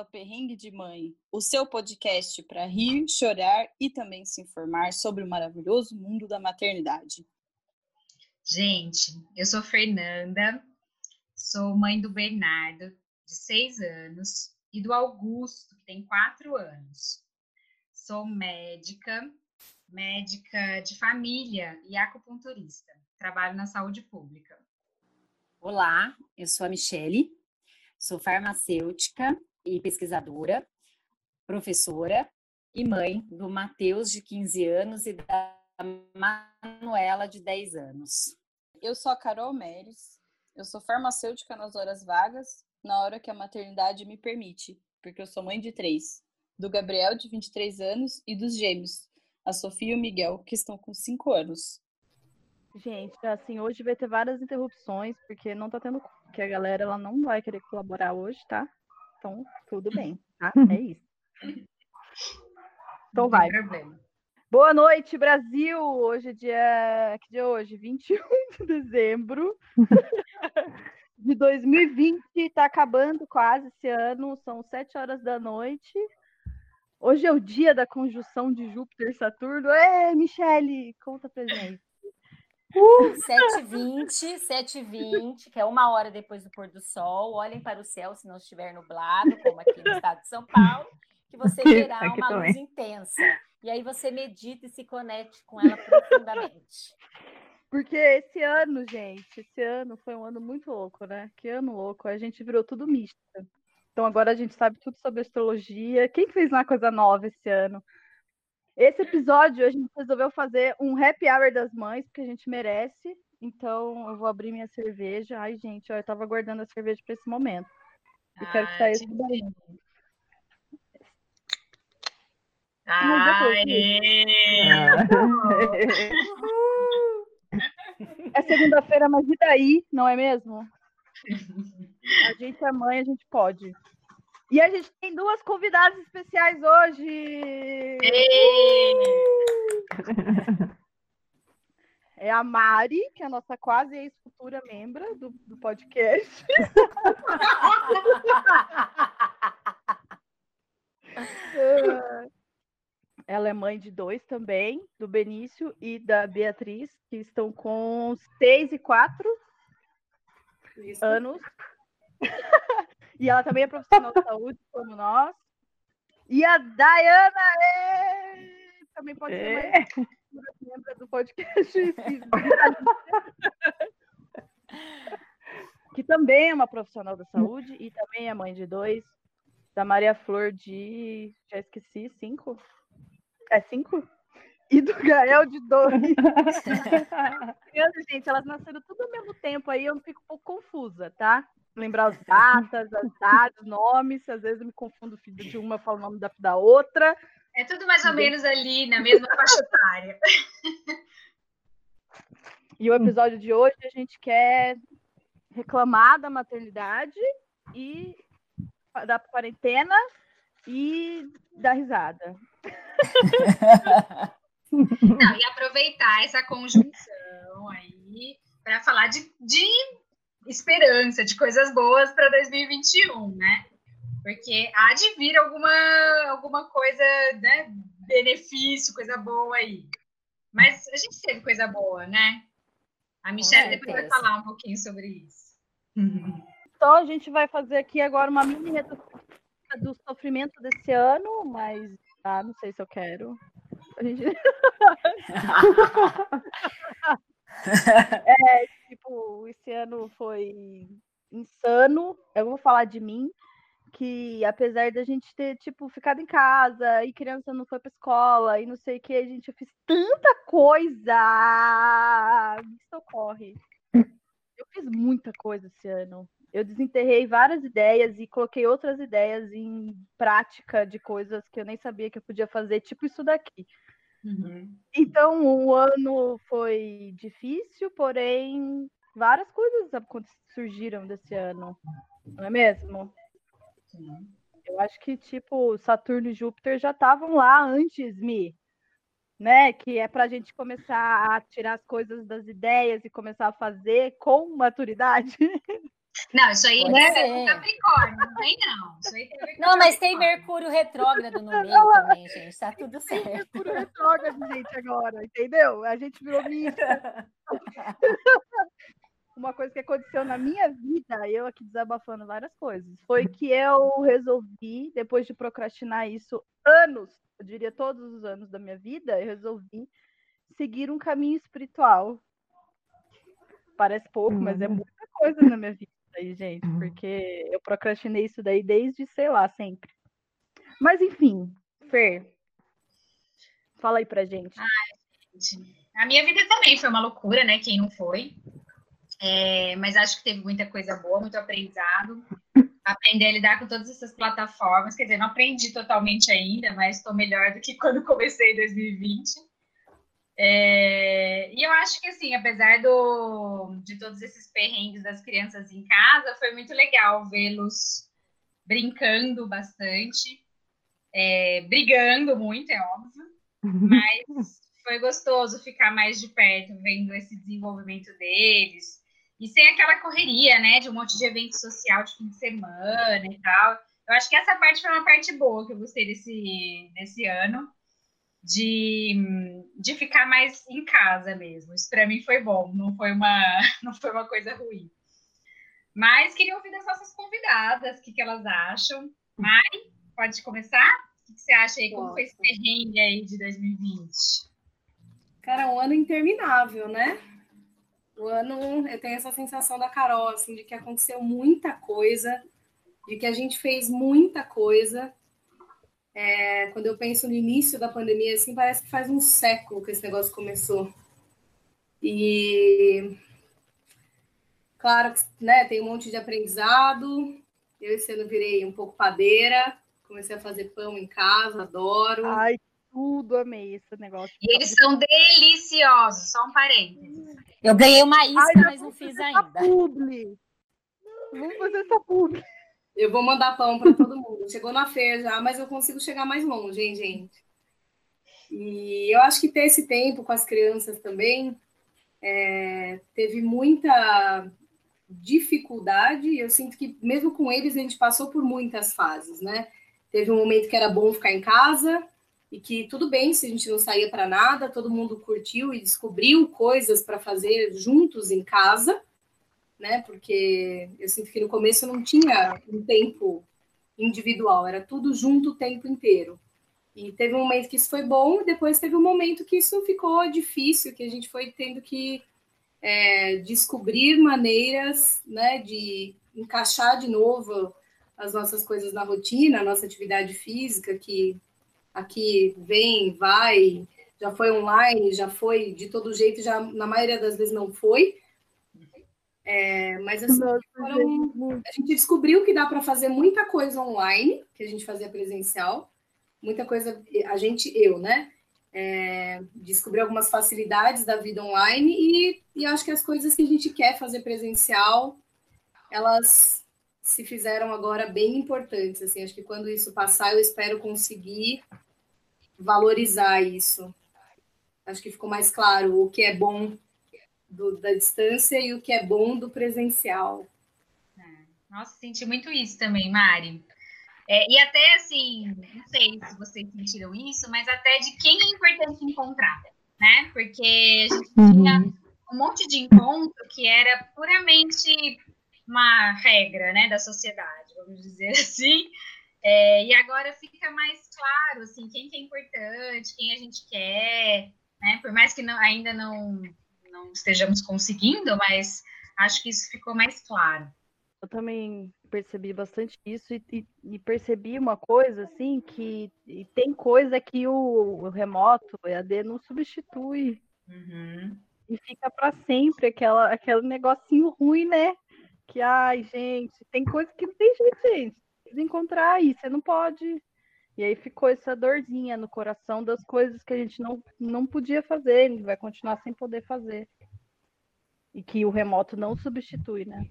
ao Perrengue de Mãe, o seu podcast para rir, chorar e também se informar sobre o maravilhoso mundo da maternidade. Gente, eu sou Fernanda, sou mãe do Bernardo, de seis anos, e do Augusto, que tem quatro anos. Sou médica, médica de família e acupunturista. Trabalho na saúde pública. Olá, eu sou a Michele, sou farmacêutica e pesquisadora, professora e mãe do Matheus, de 15 anos, e da Manuela, de 10 anos. Eu sou a Carol Meres, eu sou farmacêutica nas horas vagas, na hora que a maternidade me permite, porque eu sou mãe de três, do Gabriel, de 23 anos, e dos gêmeos, a Sofia e o Miguel, que estão com 5 anos. Gente, assim, hoje vai ter várias interrupções, porque não tá tendo. que a galera ela não vai querer colaborar hoje, tá? Então, tudo bem, tá? É isso. Então vai. Boa noite, Brasil! Hoje é dia. Que dia é hoje? 21 de dezembro de 2020. Tá acabando quase esse ano, são 7 horas da noite. Hoje é o dia da conjunção de Júpiter e Saturno. Ê, Michele, conta pra gente. Uh, 7h20, 7h20, que é uma hora depois do pôr do sol. Olhem para o céu se não estiver nublado, como aqui no estado de São Paulo, que você terá uma também. luz intensa. E aí você medita e se conecte com ela profundamente. Porque esse ano, gente, esse ano foi um ano muito louco, né? Que ano louco. A gente virou tudo mística. Então agora a gente sabe tudo sobre astrologia. Quem fez uma coisa nova esse ano? Esse episódio a gente resolveu fazer um happy hour das mães, porque a gente merece. Então eu vou abrir minha cerveja. Ai, gente, ó, eu tava guardando a cerveja para esse momento. E ah, quero que saia tudo bem. É segunda-feira, mas e daí, não é mesmo? A gente é mãe, a gente pode. E a gente tem duas convidadas especiais hoje. É a Mari, que é a nossa quase ex-futura membra do, do podcast. Ela é mãe de dois também, do Benício e da Beatriz, que estão com seis e quatro Isso. anos. E ela também é profissional de saúde, como nós. E a Dayana é... também pode é. ser membro do podcast. que também é uma profissional da saúde e também é mãe de dois. Da Maria Flor de. Já esqueci, cinco? É cinco? E do Gael de dois. gente, elas nasceram tudo ao mesmo tempo aí, eu fico um pouco confusa, tá? Lembrar as datas, as datas, nomes, às vezes eu me confundo de uma, falo o nome da, da outra. É tudo mais ou menos ali na mesma faixa etária. E o episódio de hoje a gente quer reclamar da maternidade e da quarentena e da risada. Não, e aproveitar essa conjunção aí para falar de, de esperança de coisas boas para 2021, né? Porque há de vir alguma, alguma coisa, né? Benefício, coisa boa aí. Mas a gente teve coisa boa, né? A Michelle depois vai falar um pouquinho sobre isso. Então a gente vai fazer aqui agora uma mini retrospectiva do sofrimento desse ano, mas ah, não sei se eu quero. A gente... é, tipo, esse ano foi insano. Eu vou falar de mim, que apesar da gente ter, tipo, ficado em casa e criança não foi pra escola e não sei o que, a gente eu fiz tanta coisa. Isso ocorre. Eu fiz muita coisa esse ano. Eu desenterrei várias ideias e coloquei outras ideias em prática de coisas que eu nem sabia que eu podia fazer, tipo isso daqui. Uhum. Então, o ano foi difícil, porém, várias coisas surgiram desse ano, não é mesmo? Sim. Eu acho que, tipo, Saturno e Júpiter já estavam lá antes, me, né? Que é para a gente começar a tirar as coisas das ideias e começar a fazer com maturidade. Não, isso aí é Capricórnio, não tem não. Isso aí tem não, mas tem Mercúrio retrógrado no meio também, gente. Tá tudo certo. Tem Mercúrio retrógrado, gente, agora, entendeu? A gente virou mista. Uma coisa que aconteceu na minha vida, eu aqui desabafando várias coisas, foi que eu resolvi, depois de procrastinar isso anos, eu diria todos os anos da minha vida, eu resolvi seguir um caminho espiritual. Parece pouco, mas é uhum. muita coisa na minha vida aí, gente, uhum. porque eu procrastinei isso daí desde, sei lá, sempre. Mas enfim, Fer, fala aí pra gente. Ai, gente. A minha vida também foi uma loucura, né? Quem não foi. É, mas acho que teve muita coisa boa, muito aprendizado. Aprender a lidar com todas essas plataformas. Quer dizer, não aprendi totalmente ainda, mas estou melhor do que quando comecei em 2020. É, e eu acho que, assim, apesar do, de todos esses perrengues das crianças em casa, foi muito legal vê-los brincando bastante, é, brigando muito, é óbvio, mas foi gostoso ficar mais de perto, vendo esse desenvolvimento deles, e sem aquela correria, né, de um monte de evento social de fim de semana e tal. Eu acho que essa parte foi uma parte boa que eu gostei desse, desse ano de, de ficar mais em casa mesmo. Isso para mim foi bom, não foi uma, não foi uma coisa ruim. Mas queria ouvir das nossas convidadas, o que, que elas acham. Mari, pode começar? O que você acha aí? Como Nossa. foi esse perrengue aí de 2020? Cara, um ano interminável, né? O ano, eu tenho essa sensação da Carol, assim, de que aconteceu muita coisa, de que a gente fez muita coisa, é, quando eu penso no início da pandemia, assim, parece que faz um século que esse negócio começou. E claro que né, tem um monte de aprendizado. Eu esse ano virei um pouco padeira, comecei a fazer pão em casa, adoro. Ai, tudo amei esse negócio. E eles são deliciosos, só um parênteses. Eu ganhei uma isca, Ai, mas não fiz ainda. Publi. Vamos fazer essa publi. Eu vou mandar pão para todo mundo. Chegou na feira já, mas eu consigo chegar mais longe, hein, gente? E eu acho que ter esse tempo com as crianças também é, teve muita dificuldade. Eu sinto que, mesmo com eles, a gente passou por muitas fases, né? Teve um momento que era bom ficar em casa e que tudo bem se a gente não saía para nada, todo mundo curtiu e descobriu coisas para fazer juntos em casa né? Porque eu sinto que no começo não tinha um tempo individual, era tudo junto o tempo inteiro. E teve um momento que isso foi bom, e depois teve um momento que isso ficou difícil, que a gente foi tendo que é, descobrir maneiras né, de encaixar de novo as nossas coisas na rotina, a nossa atividade física, que aqui vem, vai, já foi online, já foi de todo jeito, já na maioria das vezes não foi, é, mas assim, foram, a gente descobriu que dá para fazer muita coisa online, que a gente fazia presencial, muita coisa, a gente, eu, né? É, descobri algumas facilidades da vida online e, e acho que as coisas que a gente quer fazer presencial, elas se fizeram agora bem importantes. Assim, acho que quando isso passar, eu espero conseguir valorizar isso. Acho que ficou mais claro o que é bom do, da distância e o que é bom do presencial. É. Nossa, senti muito isso também, Mari. É, e até assim, não sei se vocês sentiram isso, mas até de quem é importante encontrar, né? Porque a gente uhum. tinha um monte de encontro que era puramente uma regra, né, da sociedade, vamos dizer assim. É, e agora fica mais claro, assim, quem que é importante, quem a gente quer, né? Por mais que não, ainda não não estejamos conseguindo, mas acho que isso ficou mais claro. Eu também percebi bastante isso e, e, e percebi uma coisa assim que tem coisa que o, o remoto, o EAD não substitui. Uhum. E fica para sempre aquela, aquele negocinho ruim, né? Que, ai, gente, tem coisa que não tem jeito, gente. Encontrar aí, você não pode e aí ficou essa dorzinha no coração das coisas que a gente não, não podia fazer, vai continuar sem poder fazer. E que o remoto não substitui, né?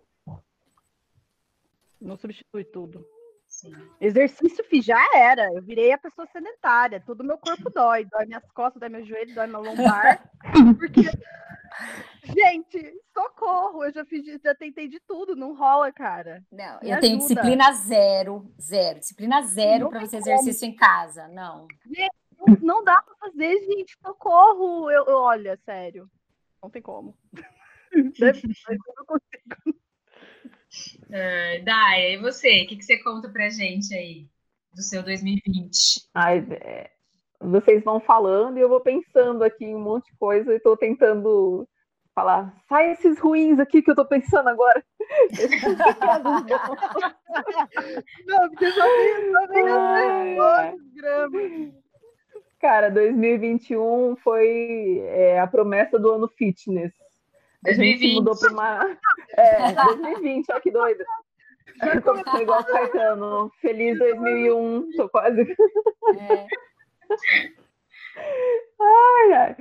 Não substitui tudo. Sim. Exercício fiz, já era. Eu virei a pessoa sedentária. Todo meu corpo dói. Dói minhas costas, dói meu joelho, dói meu lombar. porque Gente, socorro! Eu já fiz, já tentei de tudo, não rola, cara. Não, Me eu tenho ajuda. disciplina zero, zero. Disciplina zero para você como. exercício em casa. Não. Não, não dá pra fazer, gente, socorro! Eu, eu- olha, sério, não tem como. Deve- mas eu não consigo. Uh, Daya, e você? O que, que você conta pra gente aí do seu 2020? Ai, é, vocês vão falando e eu vou pensando aqui em um monte de coisa e tô tentando falar, sai esses ruins aqui que eu tô pensando agora. Não, porque só vem, só vem Ai, as ai. pessoas, grama. Cara, 2021 foi é, a promessa do ano fitness. A gente 2020. mudou para uma. É, 2020, olha que doida. Tô igual o Caetano. Feliz 2001, tô quase. É. Ai, ai.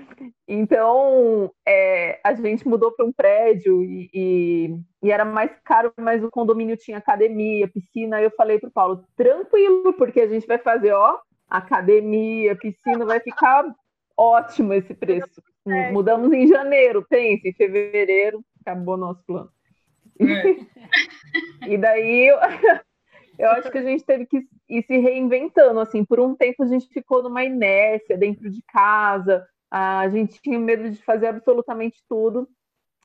Então, é, a gente mudou para um prédio e, e- e era mais caro, mas o condomínio tinha academia, piscina. Aí eu falei pro Paulo, tranquilo, porque a gente vai fazer, ó, academia, piscina, vai ficar ótimo esse preço. É. Mudamos em janeiro, pense, em fevereiro, acabou nosso plano. E daí eu, acho que a gente teve que ir se reinventando, assim, por um tempo a gente ficou numa inércia dentro de casa, a gente tinha medo de fazer absolutamente tudo,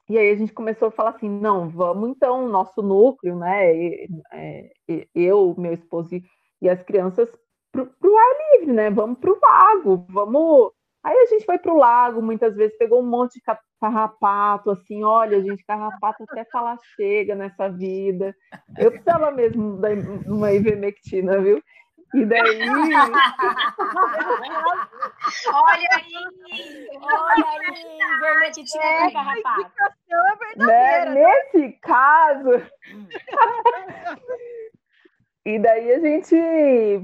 e aí a gente começou a falar assim, não, vamos então, nosso núcleo, né, é, eu, meu esposo e- as crianças, pro, pro ar livre, né, vamos pro lago, vamos... Aí a gente foi pro lago, muitas vezes pegou um monte de ca- carrapato, assim, olha, gente, carrapato até falar chega nessa vida. Eu precisava mesmo da- de uma ivermectina, viu? E daí, Olha aí! Olha aí, vermectina É, com carrapato. Explicação é né, verdadeira. né? nesse caso. E daí a gente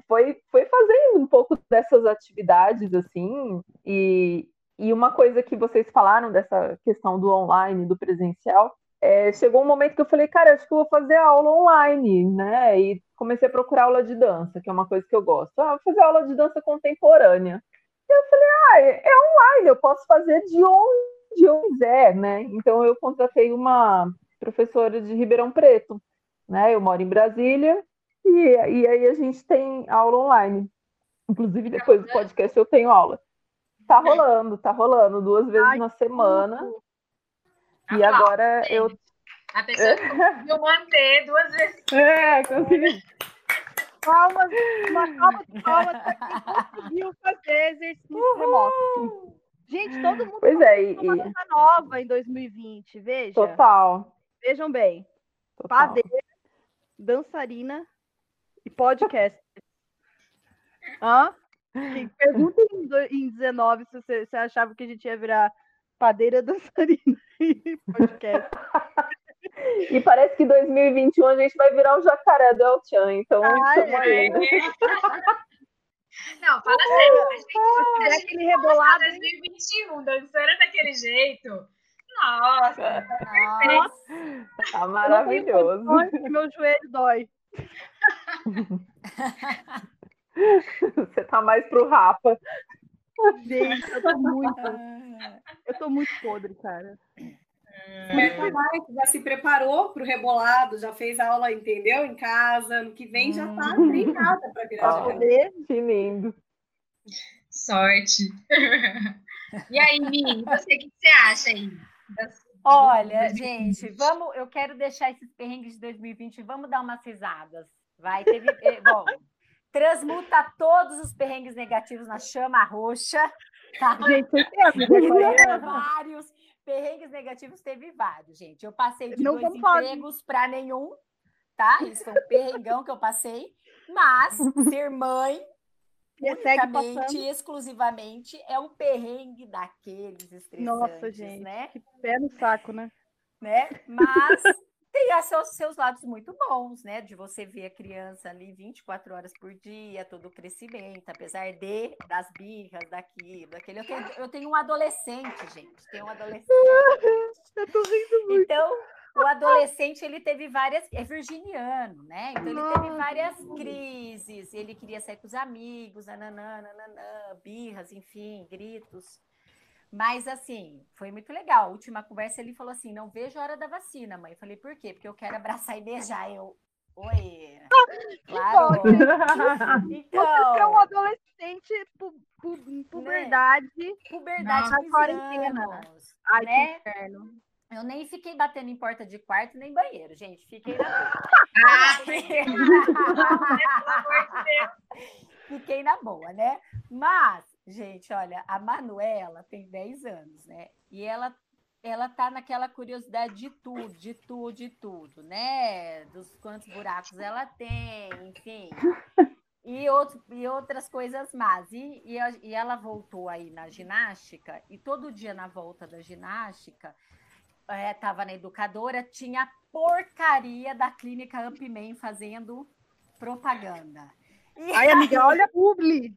foi, foi fazendo um pouco dessas atividades, assim, e, e uma coisa que vocês falaram dessa questão do online, do presencial, é, chegou um momento que eu falei, cara, acho que eu vou fazer aula online, né? E comecei a procurar aula de dança, que é uma coisa que eu gosto. Ah, vou fazer aula de dança contemporânea. E eu falei, ah, é é online, eu posso fazer de onde eu quiser, né? Então eu contratei uma professora de Ribeirão Preto, né? Eu moro em Brasília e, e aí a gente tem aula online. Inclusive, depois do podcast eu tenho aula. Tá rolando, tá rolando duas vezes Ai, na semana. E Aplausos, agora eu. A pessoa conseguiu manter duas vezes. É, consegui. Palmas, uma salva de palmas para quem conseguiu fazer exercício remoto. Gente, todo mundo Pois é, e, uma coisa nova em 2020, veja. total. Vejam bem. total. Padeira, dançarina e podcast. Hã? Pergunta em, do- em 19 se você, você achava que a gente ia virar padeira, dançarina e podcast. E parece que 2021 a gente vai virar o jacaré do El Chan, então Ai, aí, né? Não, fala sério. A gente, a Der gente aquele rebolado, hein? 2021, dançando daquele jeito. Nossa, Nossa, Tá maravilhoso. Meu joelho dói. Você tá mais pro Rapa. Gente, eu tô muito, eu tô muito podre, cara. Mas tá mais, já se preparou para o rebolado, já fez aula, entendeu? Em casa. Ano que vem já tá treinada para virar. Poder, Que lindo. sorte. E aí, Mi, você, o que você acha aí? Das- olha, gente, vamos, eu quero deixar esses perrengues de 2020, vamos dar umas risadas. Vai, teve, eh, bom, transmuta todos os perrengues negativos na chama roxa, tá? gente, vários perrengues negativos, teve vários, gente. Eu passei de Não dois empregos para nenhum, tá? Isso foi um perrengão que eu passei. Mas ser mãe, unicamente e exclusivamente, é um perrengue daqueles estressantes, Nossa, gente. né? Que pé no saco, né? né? Mas tem seus, seus lados muito bons, né? De você ver a criança ali 24 horas por dia, todo o crescimento, apesar de das birras, daquilo, daquele. Eu tenho, eu tenho um adolescente, gente. Tenho um adolescente. Eu tô rindo muito. Então, o adolescente ele teve várias. É virginiano, né? Então ele teve Nossa. várias crises. Ele queria sair com os amigos, nananã, nananã, birras, enfim, gritos. Mas, assim, foi muito legal. A última conversa ele falou assim: não vejo a hora da vacina, mãe. Eu falei, por quê? Porque eu quero abraçar e beijar. Eu, oi. Claro. então, Você é um adolescente, pu, pu, puberdade. Né? Puberdade, na quarentena. Ai, né? que inferno. Eu nem fiquei batendo em porta de quarto nem banheiro, gente. Fiquei na boa. fiquei na boa, né? Mas Gente, olha, a Manuela tem 10 anos, né? E ela ela tá naquela curiosidade de tudo, de tudo, de tudo, né? Dos quantos buracos ela tem, enfim. E, outro, e outras coisas mais. E, e, e ela voltou aí na ginástica, e todo dia na volta da ginástica, estava é, na educadora, tinha a porcaria da clínica Upman fazendo propaganda. Ai, amiga, olha a publi.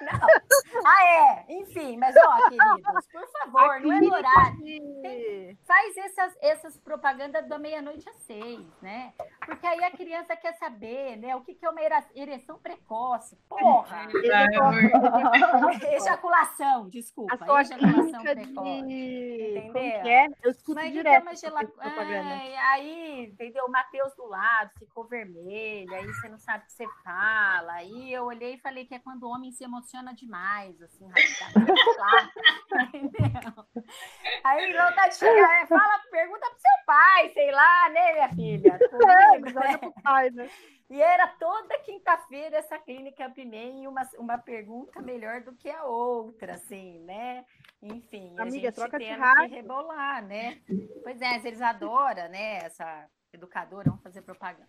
Não. Ah, é. Enfim, mas ó, queridos, por favor, não é no horário. Tem, faz essas, essas propagandas da meia-noite às seis, né? Porque aí a criança quer saber, né? O que, que é uma ereção precoce. Porra! ejaculação, desculpa. A sua ejaculação precoce. De... Entendeu? É? Eu escuto mas direto. Uma gela... é, aí, entendeu? O Matheus do lado ficou vermelho, aí você não sabe o que você fala. Aí eu olhei e falei que é quando o homem se emociona demais, assim, Aí vontade de chegar, é, fala, pergunta pro seu pai, sei lá, né, minha filha? É, né? pro pai, né? E era toda quinta-feira essa clínica Pimem uma, uma pergunta melhor do que a outra, assim, né? Enfim, Amiga, a gente troca tem que rebolar, né? Pois é, eles adoram, né? Essa educadora, vamos fazer propaganda.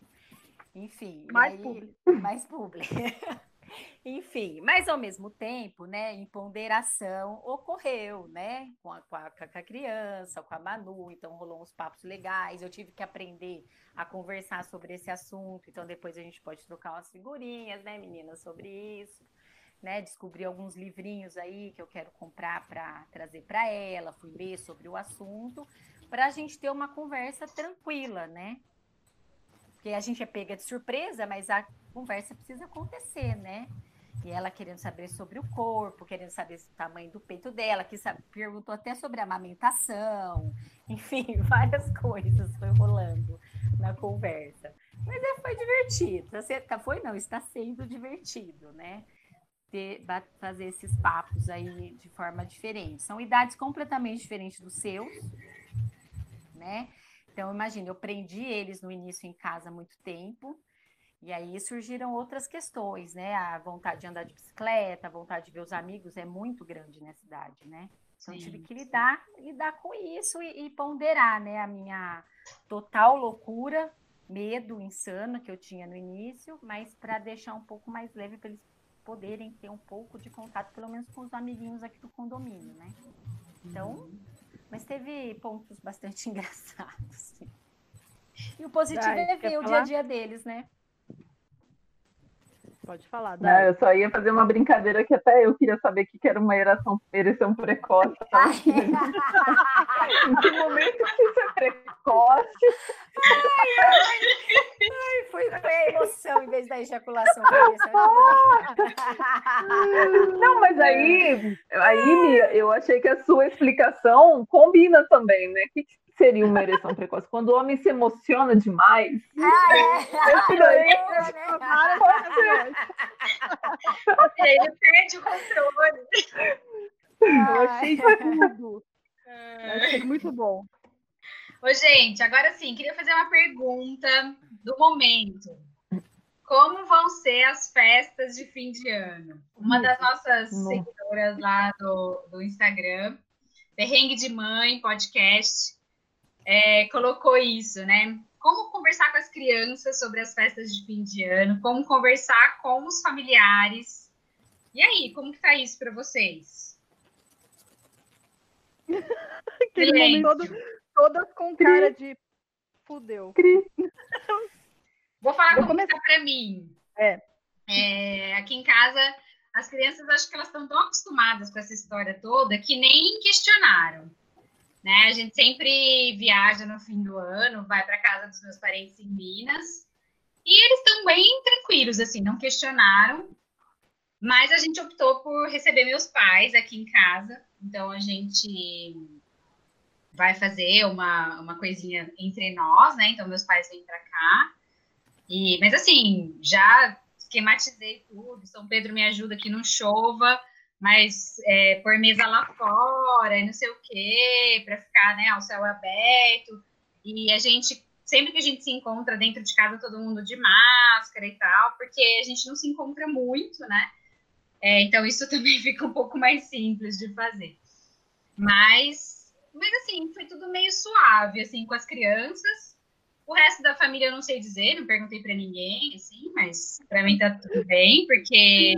Enfim. Mais aí, público. Mais público. Enfim, mas ao mesmo tempo, né, em ponderação ocorreu, né, com a, com a, com, a, criança, com a Manu, então rolou uns papos legais, eu tive que aprender a conversar sobre esse assunto, então depois a gente pode trocar umas figurinhas, né, meninas, sobre isso, né, descobri alguns livrinhos aí que eu quero comprar para trazer para ela, fui ler sobre o assunto, para a gente ter uma conversa tranquila, né, porque a gente é pega de surpresa, mas a conversa precisa acontecer, né? E ela querendo saber sobre o corpo, querendo saber o tamanho do peito dela, que perguntou até sobre a amamentação, enfim, várias coisas foi rolando na conversa. Mas é, foi divertido. Tá, foi não, está sendo divertido, né? Ter, fazer esses papos aí de forma diferente. São idades completamente diferentes dos seus, né? Então, imagina, eu prendi eles no início em casa há muito tempo, e aí surgiram outras questões, né? A vontade de andar de bicicleta, a vontade de ver os amigos é muito grande nessa cidade, né? Então, sim, tive que lidar, lidar com isso e, e ponderar, né? A minha total loucura, medo insano que eu tinha no início, mas para deixar um pouco mais leve para eles poderem ter um pouco de contato, pelo menos com os amiguinhos aqui do condomínio, né? Então, uhum. Mas teve pontos bastante engraçados. Sim. E o positivo Dai, é ver o dia a dia deles, né? Pode falar, Não, eu só ia fazer uma brincadeira que até eu queria saber o que era uma ereção, ereção precoce. Tá? em que momento que isso é precoce? Ai, ai, ai, foi, foi a emoção em vez da ejaculação. Não, mas aí, aí eu achei que a sua explicação combina também, né? Que seria uma ereção precoce? Quando o homem se emociona demais. Ah, é. Ele perde o controle. Eu achei tudo. Achei muito bom. Ô, gente, agora sim, queria fazer uma pergunta do momento. Como vão ser as festas de fim de ano? Uma das nossas seguidoras lá do, do Instagram, Perrengue de Mãe Podcast, é, colocou isso, né? Como conversar com as crianças sobre as festas de fim de ano, como conversar com os familiares. E aí, como que tá isso para vocês? Aquele momento todo, todas com cara de fudeu. Vou falar Vou como começar. tá para mim. É. é. Aqui em casa, as crianças acho que elas estão tão acostumadas com essa história toda que nem questionaram. Né? A gente sempre viaja no fim do ano, vai para casa dos meus parentes em Minas. E eles estão bem tranquilos, assim, não questionaram. Mas a gente optou por receber meus pais aqui em casa Então a gente vai fazer uma, uma coisinha entre nós, né? Então meus pais vêm para cá. E, mas assim, já esquematizei tudo. São Pedro me ajuda que não chova, mas é, por mesa lá fora e não sei o quê, para ficar né, ao céu aberto. E a gente, sempre que a gente se encontra dentro de casa, todo mundo de máscara e tal, porque a gente não se encontra muito, né? É, então isso também fica um pouco mais simples de fazer. Mas, mas assim, foi tudo meio suave, assim, com as crianças. O resto da família eu não sei dizer, não perguntei para ninguém, assim, mas para mim tá tudo bem, porque.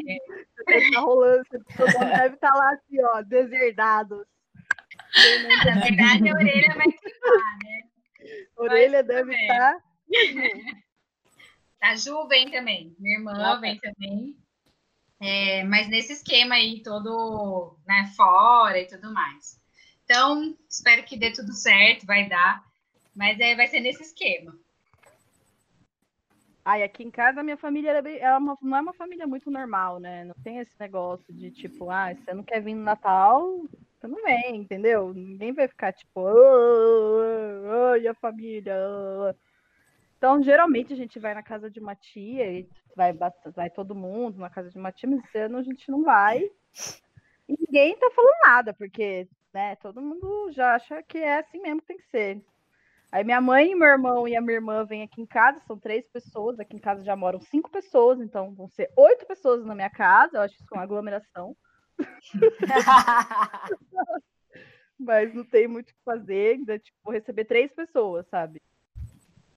Tá rolando, todo mundo deve estar tá lá assim, ó, deserdados. Na verdade, a orelha vai queimar, né? A orelha deve estar. Tá... A Ju vem também, minha irmã ah, vem também. É, mas nesse esquema aí, todo né, fora e tudo mais. Então, espero que dê tudo certo, vai dar. Mas é, vai ser nesse esquema. Ai, aqui em casa a minha família é, bem, é uma, não é uma família muito normal, né? Não tem esse negócio de tipo, ah, você não quer vir no Natal, você não vem, entendeu? Ninguém vai ficar tipo, ai, a família. Então, geralmente a gente vai na casa de uma tia e vai, vai todo mundo na casa de uma tia, mas esse ano a gente não vai. E ninguém tá falando nada, porque né, todo mundo já acha que é assim mesmo que tem que ser. Aí minha mãe, meu irmão e a minha irmã vêm aqui em casa, são três pessoas, aqui em casa já moram cinco pessoas, então vão ser oito pessoas na minha casa, eu acho isso uma aglomeração. Mas não tem muito o que fazer, ainda tipo, vou receber três pessoas, sabe?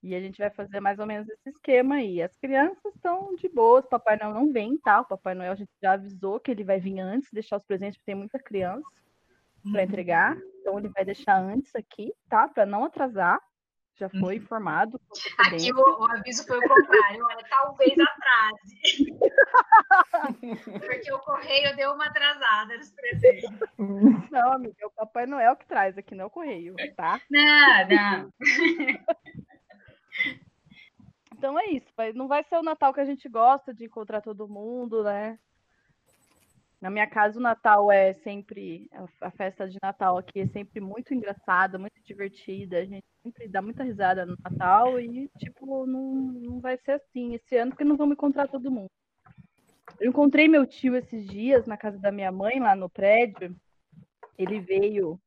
E a gente vai fazer mais ou menos esse esquema aí. As crianças estão de boas, Papai Noel não vem, tá? O Papai Noel a gente já avisou que ele vai vir antes, deixar os presentes, porque tem muita criança para uhum. entregar. Então ele vai deixar antes aqui, tá? Para não atrasar. Já foi uhum. informado. Aqui o, o, aviso foi o contrário, olha, talvez atrase. Porque o correio deu uma atrasada nos presentes. Não, amiga, é o Papai Noel que traz aqui, não é o correio, tá? Não, não. Então é isso, não vai ser o Natal que a gente gosta de encontrar todo mundo, né? Na minha casa, o Natal é sempre. A festa de Natal aqui é sempre muito engraçada, muito divertida. A gente sempre dá muita risada no Natal e, tipo, não, não vai ser assim esse ano, porque não vamos encontrar todo mundo. Eu encontrei meu tio esses dias na casa da minha mãe, lá no prédio. Ele veio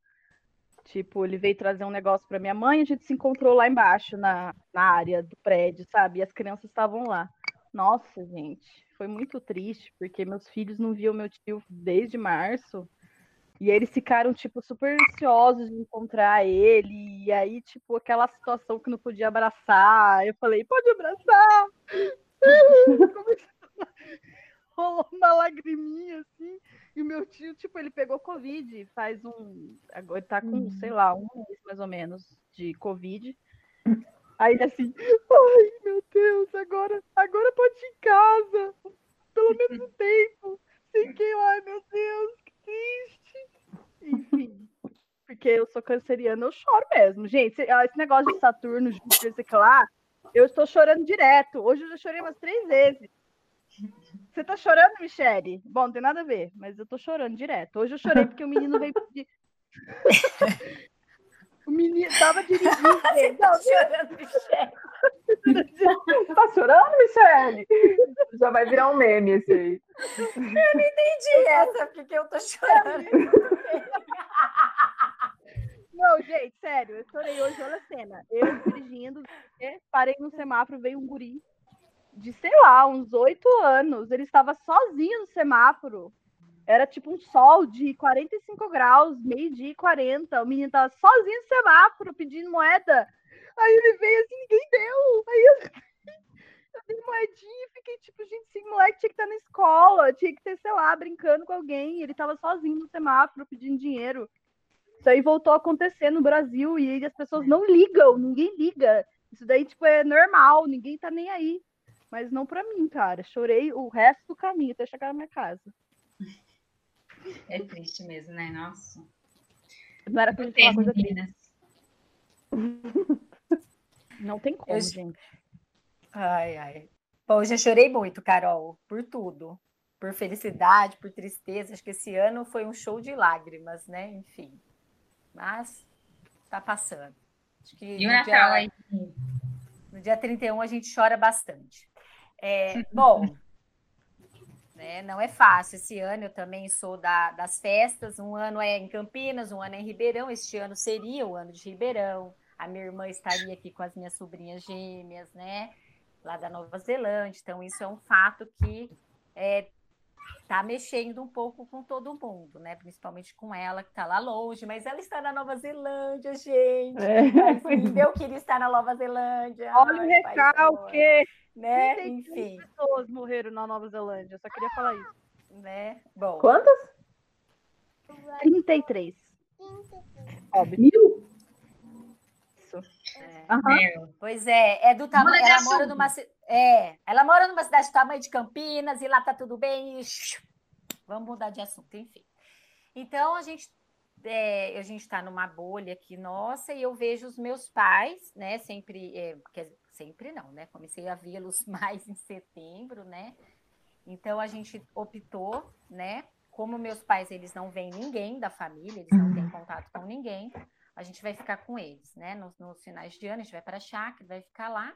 Tipo, ele veio trazer um negócio para minha mãe, a gente se encontrou lá embaixo, na, na área do prédio, sabe? E as crianças estavam lá. Nossa, gente, foi muito triste, porque meus filhos não viam meu tio desde março. E eles ficaram, tipo, super ansiosos de encontrar ele. E aí, tipo, aquela situação que não podia abraçar. Eu falei, pode abraçar! Rolou uma lagriminha, assim. E o meu tio, tipo, ele pegou Covid faz um. Agora tá com, uhum. sei lá, um mês mais ou menos de Covid. Aí ele assim, ai meu Deus, agora, agora pode ir em casa. Pelo um tempo. Sem que, ai meu Deus, que triste. Enfim. Porque eu sou canceriana, eu choro mesmo. Gente, esse negócio de Saturno, Júpiter, sei lá, eu estou chorando direto. Hoje eu já chorei umas três vezes. Você tá chorando, Michele? Bom, não tem nada a ver, mas eu tô chorando direto. Hoje eu chorei porque o menino veio pedir. O menino tava dirigindo. Você tá chorando, Michele? tá chorando, Michele? Já vai virar um meme esse aí. Eu não entendi essa, porque eu tô chorando. Não, gente, sério, eu chorei hoje, olha a cena. Eu dirigindo, parei no semáforo, veio um guri de, sei lá, uns oito anos. Ele estava sozinho no semáforo. Era tipo um sol de 45 graus, meio-dia e 40. O menino tava sozinho no semáforo pedindo moeda. Aí ele veio assim, ninguém deu. Aí eu, eu dei moedinha e fiquei tipo, gente, esse moleque tinha que estar na escola, tinha que ter, sei lá, brincando com alguém. Ele tava sozinho no semáforo pedindo dinheiro. Isso aí voltou a acontecer no Brasil e as pessoas não ligam, ninguém liga. Isso daí, tipo, é normal, ninguém tá nem aí. Mas não para mim, cara. Chorei o resto do caminho até chegar na minha casa. É triste mesmo, né? Nossa. Não era pra gente falar coisa triste. Não tem como, eu... gente. Ai, ai. Bom, eu já chorei muito, Carol, por tudo. por felicidade, por tristeza. Acho que esse ano foi um show de lágrimas, né? Enfim. Mas tá passando. Acho que e o Natal aí? No dia 31 a gente chora bastante. É, bom, né, não é fácil. Esse ano eu também sou da, das festas. Um ano é em Campinas, um ano é em Ribeirão. Este ano seria o ano de Ribeirão. A minha irmã estaria aqui com as minhas sobrinhas gêmeas, né? Lá da Nova Zelândia. Então, isso é um fato que é, tá mexendo um pouco com todo mundo, né? Principalmente com ela, que está lá longe, mas ela está na Nova Zelândia, gente. É. eu queria estar na Nova Zelândia. Olha o recalque! Né? Enfim. pessoas morreram na Nova Zelândia, eu só queria falar isso. Né? Bom. Quantas? 33. Óbvio. Mil? Isso. É. Uhum. Pois é, é do tamanho. Ela mora numa é, ela mora numa cidade do tamanho de Campinas e lá tá tudo bem. E... Vamos mudar de assunto, enfim. Então a gente é, a gente está numa bolha aqui nossa e eu vejo os meus pais, né? Sempre, é, sempre não, né? Comecei a vê-los mais em setembro, né? Então a gente optou, né? Como meus pais eles não veem ninguém da família, eles não têm contato com ninguém, a gente vai ficar com eles, né? Nos, nos finais de ano a gente vai para a chácara, vai ficar lá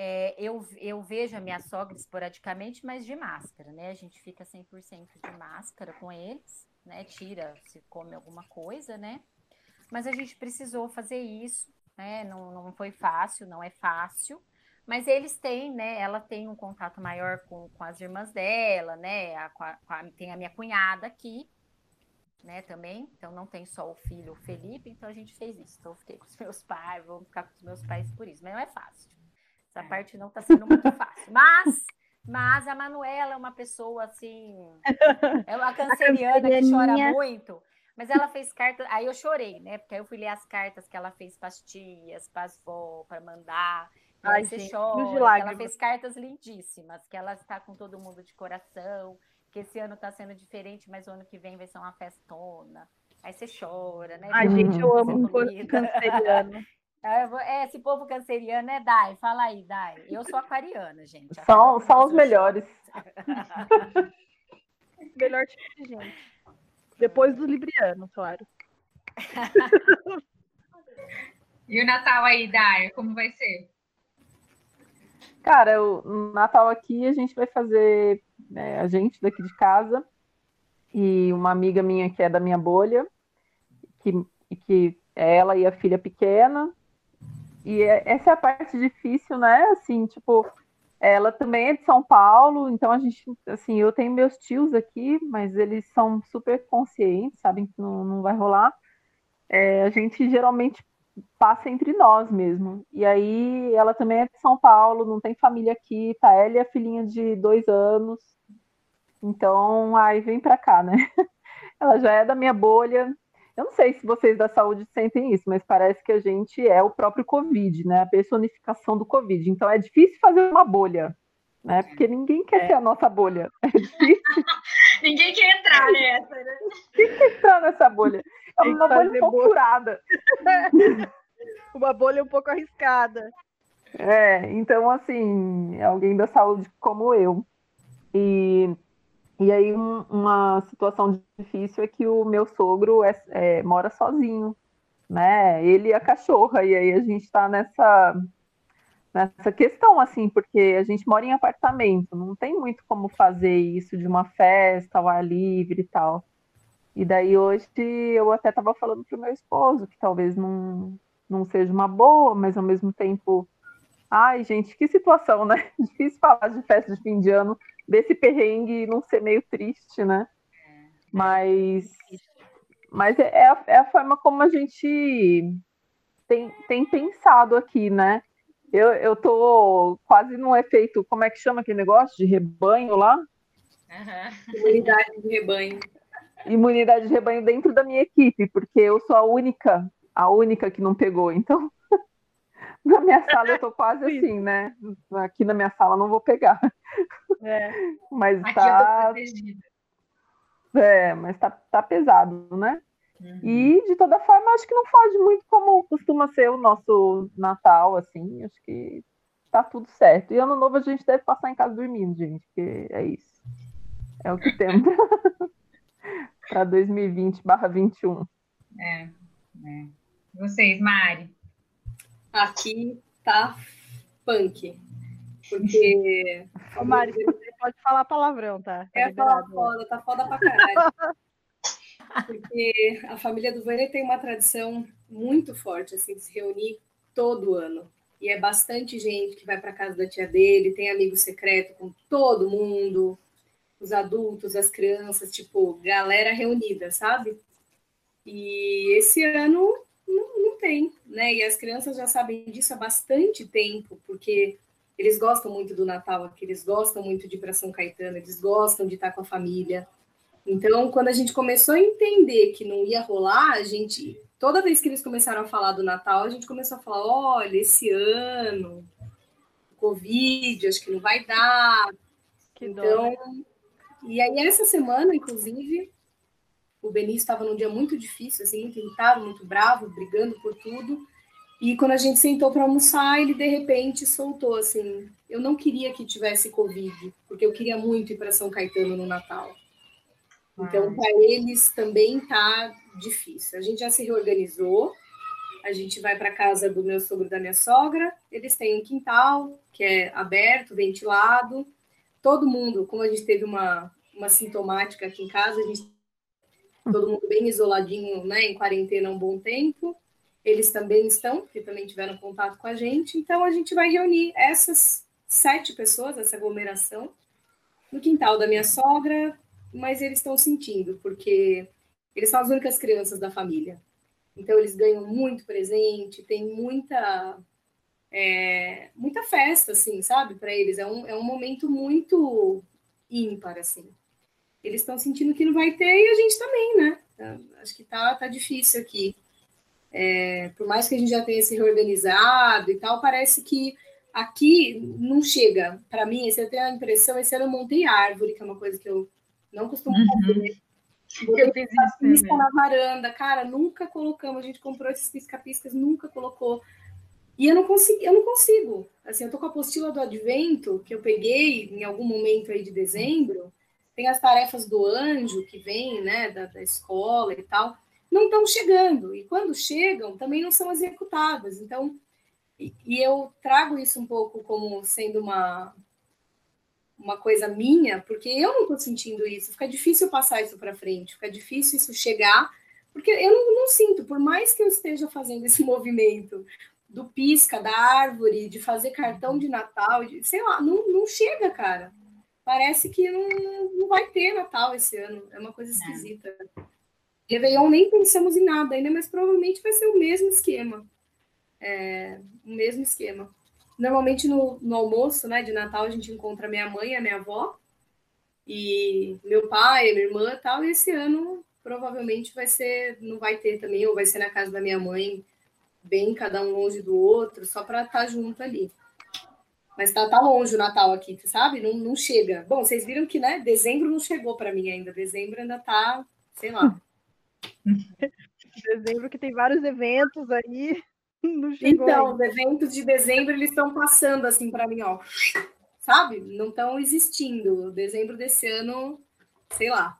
é, eu, eu vejo a minha sogra esporadicamente, mas de máscara, né? A gente fica 100% de máscara com eles, né? Tira se come alguma coisa, né? Mas a gente precisou fazer isso, né? Não, não foi fácil, não é fácil. Mas eles têm, né? Ela tem um contato maior com, com as irmãs dela, né? A, a, tem a minha cunhada aqui, né? Também. Então não tem só o filho, o Felipe. Então a gente fez isso. Então eu fiquei com os meus pais, vou ficar com os meus pais por isso. Mas não é fácil. Essa é. parte não está sendo muito fácil. Mas, mas a Manuela é uma pessoa assim. É uma canceriana que chora muito. Mas ela fez cartas. Aí eu chorei, né? Porque aí eu fui ler as cartas que ela fez para as tias, para as vó, para mandar. Ai, você gente, chora. Ela fez cartas lindíssimas, que ela está com todo mundo de coração, que esse ano está sendo diferente, mas o ano que vem vai ser uma festona. Aí você chora, né? Ai, gente, eu amo um canceriano. É, esse povo canceriano, né, Dai? Fala aí, Dai. Eu sou aquariana, gente. São, são os melhores. Melhor tipo de gente. Depois do Libriano, claro. e o Natal aí, Dai, como vai ser? Cara, o Natal aqui a gente vai fazer, né, a gente daqui de casa e uma amiga minha que é da minha bolha, que, que é ela e a filha pequena, e é, essa é a parte difícil, né? Assim, tipo, ela também é de São Paulo, então a gente, assim, eu tenho meus tios aqui, mas eles são super conscientes, sabem que não, não vai rolar. É, a gente geralmente passa entre nós mesmo. E aí ela também é de São Paulo, não tem família aqui, tá? Ela a filhinha de dois anos. Então, aí vem pra cá, né? Ela já é da minha bolha, eu não sei se vocês da saúde sentem isso, mas parece que a gente é o próprio Covid, né? A personificação do Covid. Então é difícil fazer uma bolha, né? Porque ninguém quer é. ser a nossa bolha. É difícil. ninguém quer entrar nessa, né? Ninguém quer entrar nessa bolha. É uma bolha um pouco furada. uma bolha um pouco arriscada. É, então assim, alguém da saúde como eu. E e aí um, uma situação difícil é que o meu sogro é, é, mora sozinho, né? Ele e a cachorra, e aí a gente está nessa, nessa questão, assim, porque a gente mora em apartamento, não tem muito como fazer isso de uma festa ao ar livre e tal. E daí hoje eu até estava falando para o meu esposo que talvez não, não seja uma boa, mas ao mesmo tempo. Ai, gente, que situação, né? Difícil falar de festa de fim de ano desse perrengue não ser meio triste, né? Mas, mas é, a, é a forma como a gente tem, tem pensado aqui, né? Eu, eu tô quase num efeito, como é que chama aquele negócio? De rebanho lá? Uhum. Imunidade de rebanho. Imunidade de rebanho dentro da minha equipe, porque eu sou a única, a única que não pegou. Então, na minha sala eu tô quase assim, né? Aqui na minha sala não vou pegar. É. Mas Aqui tá. É, mas tá, tá pesado, né? Uhum. E de toda forma, acho que não foge muito como costuma ser o nosso Natal, assim. Acho que tá tudo certo. E ano novo a gente deve passar em casa dormindo, gente, porque é isso. É o que temos para 2020/21. É, é. Vocês, Mari? Aqui tá punk. Porque. Ô, Mari, você pode falar palavrão, tá? tá é falar foda, tá foda pra caralho. Porque a família do Vânia tem uma tradição muito forte, assim, de se reunir todo ano. E é bastante gente que vai para casa da tia dele, tem amigo secreto com todo mundo, os adultos, as crianças, tipo, galera reunida, sabe? E esse ano não, não tem, né? E as crianças já sabem disso há bastante tempo, porque eles gostam muito do Natal aqui, eles gostam muito de ir para São Caetano, eles gostam de estar com a família. Então, quando a gente começou a entender que não ia rolar, a gente, toda vez que eles começaram a falar do Natal, a gente começou a falar: olha, esse ano, Covid, acho que não vai dar. Que então, dor. e aí, essa semana, inclusive, o Benício estava num dia muito difícil, assim, muito irritado, muito bravo, brigando por tudo. E quando a gente sentou para almoçar, ele de repente soltou assim: Eu não queria que tivesse Covid, porque eu queria muito ir para São Caetano no Natal. Então, para eles também tá difícil. A gente já se reorganizou. A gente vai para casa do meu sogro e da minha sogra. Eles têm um quintal que é aberto, ventilado. Todo mundo, como a gente teve uma, uma sintomática aqui em casa, a gente todo mundo bem isoladinho, né, em quarentena há um bom tempo. Eles também estão, porque também tiveram contato com a gente. Então, a gente vai reunir essas sete pessoas, essa aglomeração, no quintal da minha sogra, mas eles estão sentindo, porque eles são as únicas crianças da família. Então, eles ganham muito presente, tem muita. É, muita festa, assim, sabe, para eles. É um, é um momento muito ímpar, assim. Eles estão sentindo que não vai ter e a gente também, né? Acho que tá, tá difícil aqui. É, por mais que a gente já tenha se reorganizado e tal, parece que aqui não chega. Para mim, esse eu tenho a impressão, esse ano eu montei árvore, que é uma coisa que eu não costumo uhum. fazer. Eu fiz isso na varanda, cara, nunca colocamos, a gente comprou esses pisca-piscas, nunca colocou. E eu não consigo, eu não consigo. Assim, eu tô com a apostila do advento que eu peguei em algum momento aí de dezembro. Tem as tarefas do anjo que vem, né, da, da escola e tal não estão chegando. E quando chegam, também não são executadas. Então, e, e eu trago isso um pouco como sendo uma, uma coisa minha, porque eu não estou sentindo isso. Fica difícil passar isso para frente, fica difícil isso chegar, porque eu não, não, sinto, por mais que eu esteja fazendo esse movimento do pisca, da árvore, de fazer cartão de Natal, de, sei lá, não, não chega, cara. Parece que não, não vai ter Natal esse ano. É uma coisa é. esquisita. É. Réveillon nem pensamos em nada ainda, mas provavelmente vai ser o mesmo esquema. É, o mesmo esquema. Normalmente no, no, almoço né, de Natal a gente encontra minha mãe e a minha avó, e meu pai, minha irmã e tal, e esse ano provavelmente vai ser, não vai ter também, ou vai ser na casa da minha mãe, bem cada um longe do outro, só para estar tá junto ali. Mas tá, tá longe o Natal aqui, sabe? Não, não chega. Bom, vocês viram que, né, dezembro não chegou para mim ainda. Dezembro ainda tá, sei lá, Dezembro que tem vários eventos aí. então, os eventos de dezembro eles estão passando assim para mim, ó. Sabe? Não estão existindo. Dezembro desse ano, sei lá.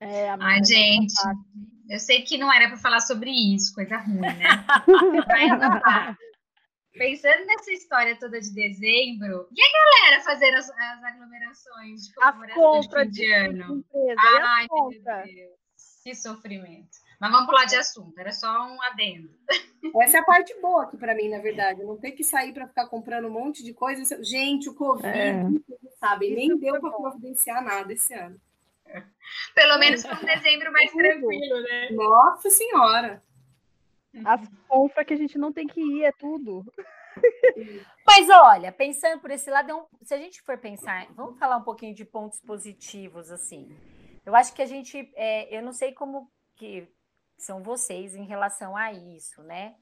É, Ai, tá gente, eu sei que não era para falar sobre isso, coisa ruim, né? Pensando nessa história toda de dezembro, e a galera fazendo as, as aglomerações de comemoração de fim de ano? Ai, meu Deus. Que sofrimento. Mas vamos pular de assunto, era só um adendo. Essa é a parte boa aqui para mim, na verdade. Não ter que sair para ficar comprando um monte de coisa. Gente, o Covid, é. sabe, nem deu para providenciar nada esse ano. Pelo menos foi um dezembro mais tranquilo, né? Nossa Senhora! As compras que a gente não tem que ir, é tudo. Mas olha, pensando por esse lado, é se a gente for pensar, vamos falar um pouquinho de pontos positivos, assim. Eu acho que a gente, é, eu não sei como que são vocês em relação a isso, né?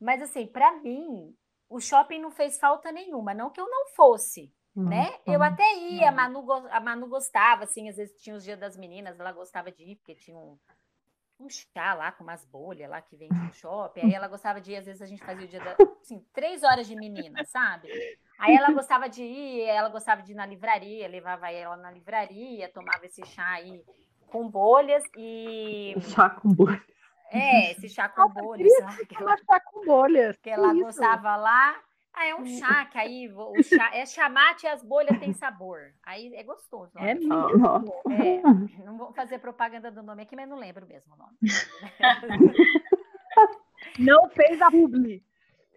Mas assim, para mim, o shopping não fez falta nenhuma, não que eu não fosse, né? Eu até ia, a Manu, a Manu gostava, assim, às vezes tinha os dias das meninas, ela gostava de ir, porque tinha um, um chá lá com umas bolhas lá que vende no shopping. Aí ela gostava de ir, às vezes a gente fazia o dia da. Assim, três horas de menina, sabe? Aí ela gostava de ir, ela gostava de ir na livraria, levava ela na livraria, tomava esse chá aí com bolhas e. Chá com bolhas. É, esse chá com bolhas. Lá, que ela, chá com bolhas. Que ela isso? gostava lá. Ah, é um chá que aí o chá é chamate e as bolhas têm sabor. Aí é gostoso. É mesmo. É, não vou fazer propaganda do nome aqui, mas não lembro mesmo o nome. Não fez a publi.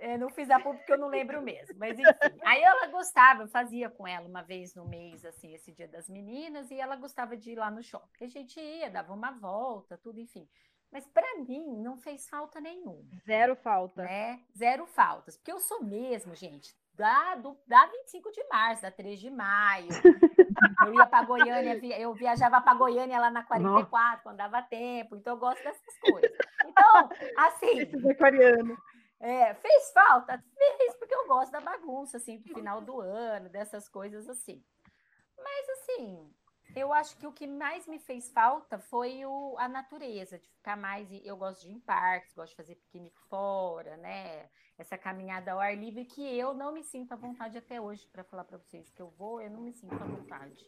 É, não fiz a publi porque eu não lembro mesmo, mas enfim. Aí ela gostava, eu fazia com ela uma vez no mês, assim, esse dia das meninas, e ela gostava de ir lá no shopping. A gente ia, dava uma volta, tudo, enfim. Mas para mim não fez falta nenhuma. Zero falta. Né? Zero faltas. Porque eu sou mesmo, gente, da, do, da 25 de março, da 3 de maio. eu ia para Goiânia, eu viajava para Goiânia lá na 44, Nossa. quando dava tempo. Então eu gosto dessas coisas. Então, assim. Esse aquariano. É, fez falta? Fez, porque eu gosto da bagunça, assim, do final do ano, dessas coisas assim. Mas, assim, eu acho que o que mais me fez falta foi o, a natureza, de ficar mais. Eu gosto de ir em parques, gosto de fazer piquenique fora, né? Essa caminhada ao ar livre que eu não me sinto à vontade até hoje, para falar para vocês que eu vou, eu não me sinto à vontade.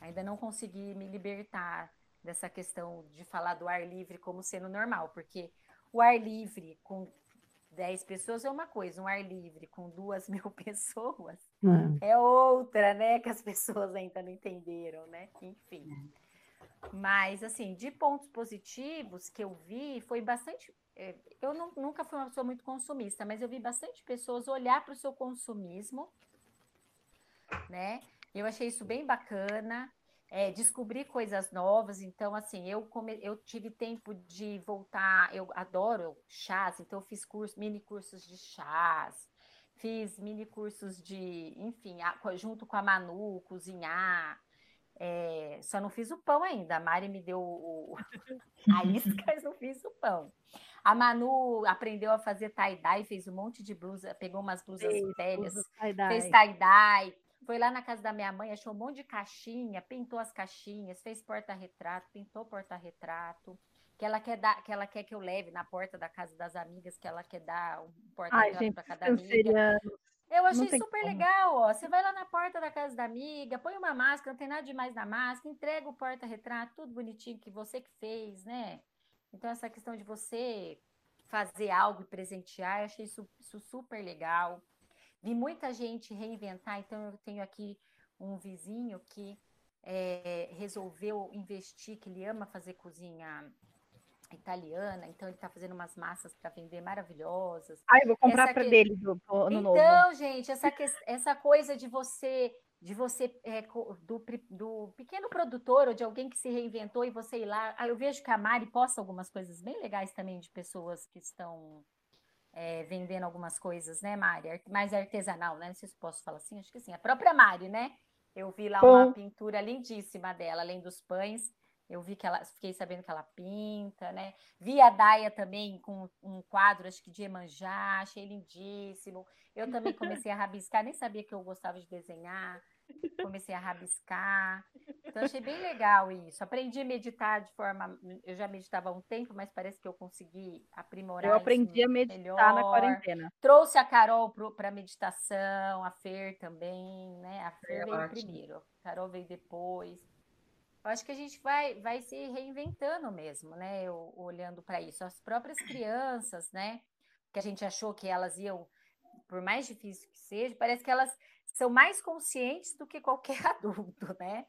Ainda não consegui me libertar dessa questão de falar do ar livre como sendo normal, porque o ar livre com 10 pessoas é uma coisa, um ar livre com duas mil pessoas é. é outra, né? Que as pessoas ainda não entenderam, né? Enfim. Mas, assim, de pontos positivos que eu vi, foi bastante. É, eu não, nunca fui uma pessoa muito consumista, mas eu vi bastante pessoas olhar para o seu consumismo, né? Eu achei isso bem bacana é, descobrir coisas novas. Então, assim, eu, come, eu tive tempo de voltar. Eu adoro chás, então eu fiz curso, mini cursos de chás, fiz mini cursos de, enfim, a, junto com a Manu, cozinhar. É, só não fiz o pão ainda. A Mari me deu o, a isca, mas não fiz o pão. A Manu aprendeu a fazer tie-dye, fez um monte de blusa, pegou umas blusas velhas, tie fez tie-dye foi lá na casa da minha mãe, achou um monte de caixinha, pintou as caixinhas, fez porta-retrato, pintou porta-retrato. Que ela, quer dar, que ela quer que eu leve na porta da casa das amigas, que ela quer dar um porta-retrato para cada amiga. Eu achei super como. legal, ó. Você vai lá na porta da casa da amiga, põe uma máscara, não tem nada demais na máscara, entrega o porta-retrato, tudo bonitinho que você que fez, né? Então, essa questão de você fazer algo e presentear, eu achei isso, isso super legal. Vi muita gente reinventar, então eu tenho aqui um vizinho que é, resolveu investir, que ele ama fazer cozinha italiana, então ele está fazendo umas massas para vender maravilhosas. Ah, eu vou comprar para que... dele do ano então, novo. Então, gente, essa, que... essa coisa de você de você é, do, do pequeno produtor ou de alguém que se reinventou e você ir lá. Ah, eu vejo que a Mari posta algumas coisas bem legais também de pessoas que estão é, vendendo algumas coisas, né, Mari? Mais artesanal, né? Não sei se posso falar assim, acho que sim. A própria Mari, né? Eu vi lá uma pintura lindíssima dela, além dos pães. Eu vi que ela, fiquei sabendo que ela pinta, né? Vi a Daia também com um quadro, acho que de Emanjá, achei lindíssimo. Eu também comecei a rabiscar, nem sabia que eu gostava de desenhar comecei a rabiscar. Então, achei bem legal isso. Aprendi a meditar de forma. Eu já meditava há um tempo, mas parece que eu consegui aprimorar. Eu aprendi a meditar melhor. na quarentena. Trouxe a Carol para meditação, a Fer também, né? A Fer é veio ótimo. primeiro, a Carol veio depois. Eu acho que a gente vai, vai se reinventando mesmo, né? Eu, olhando para isso. As próprias crianças, né? Que a gente achou que elas iam, por mais difícil que seja, parece que elas são mais conscientes do que qualquer adulto, né?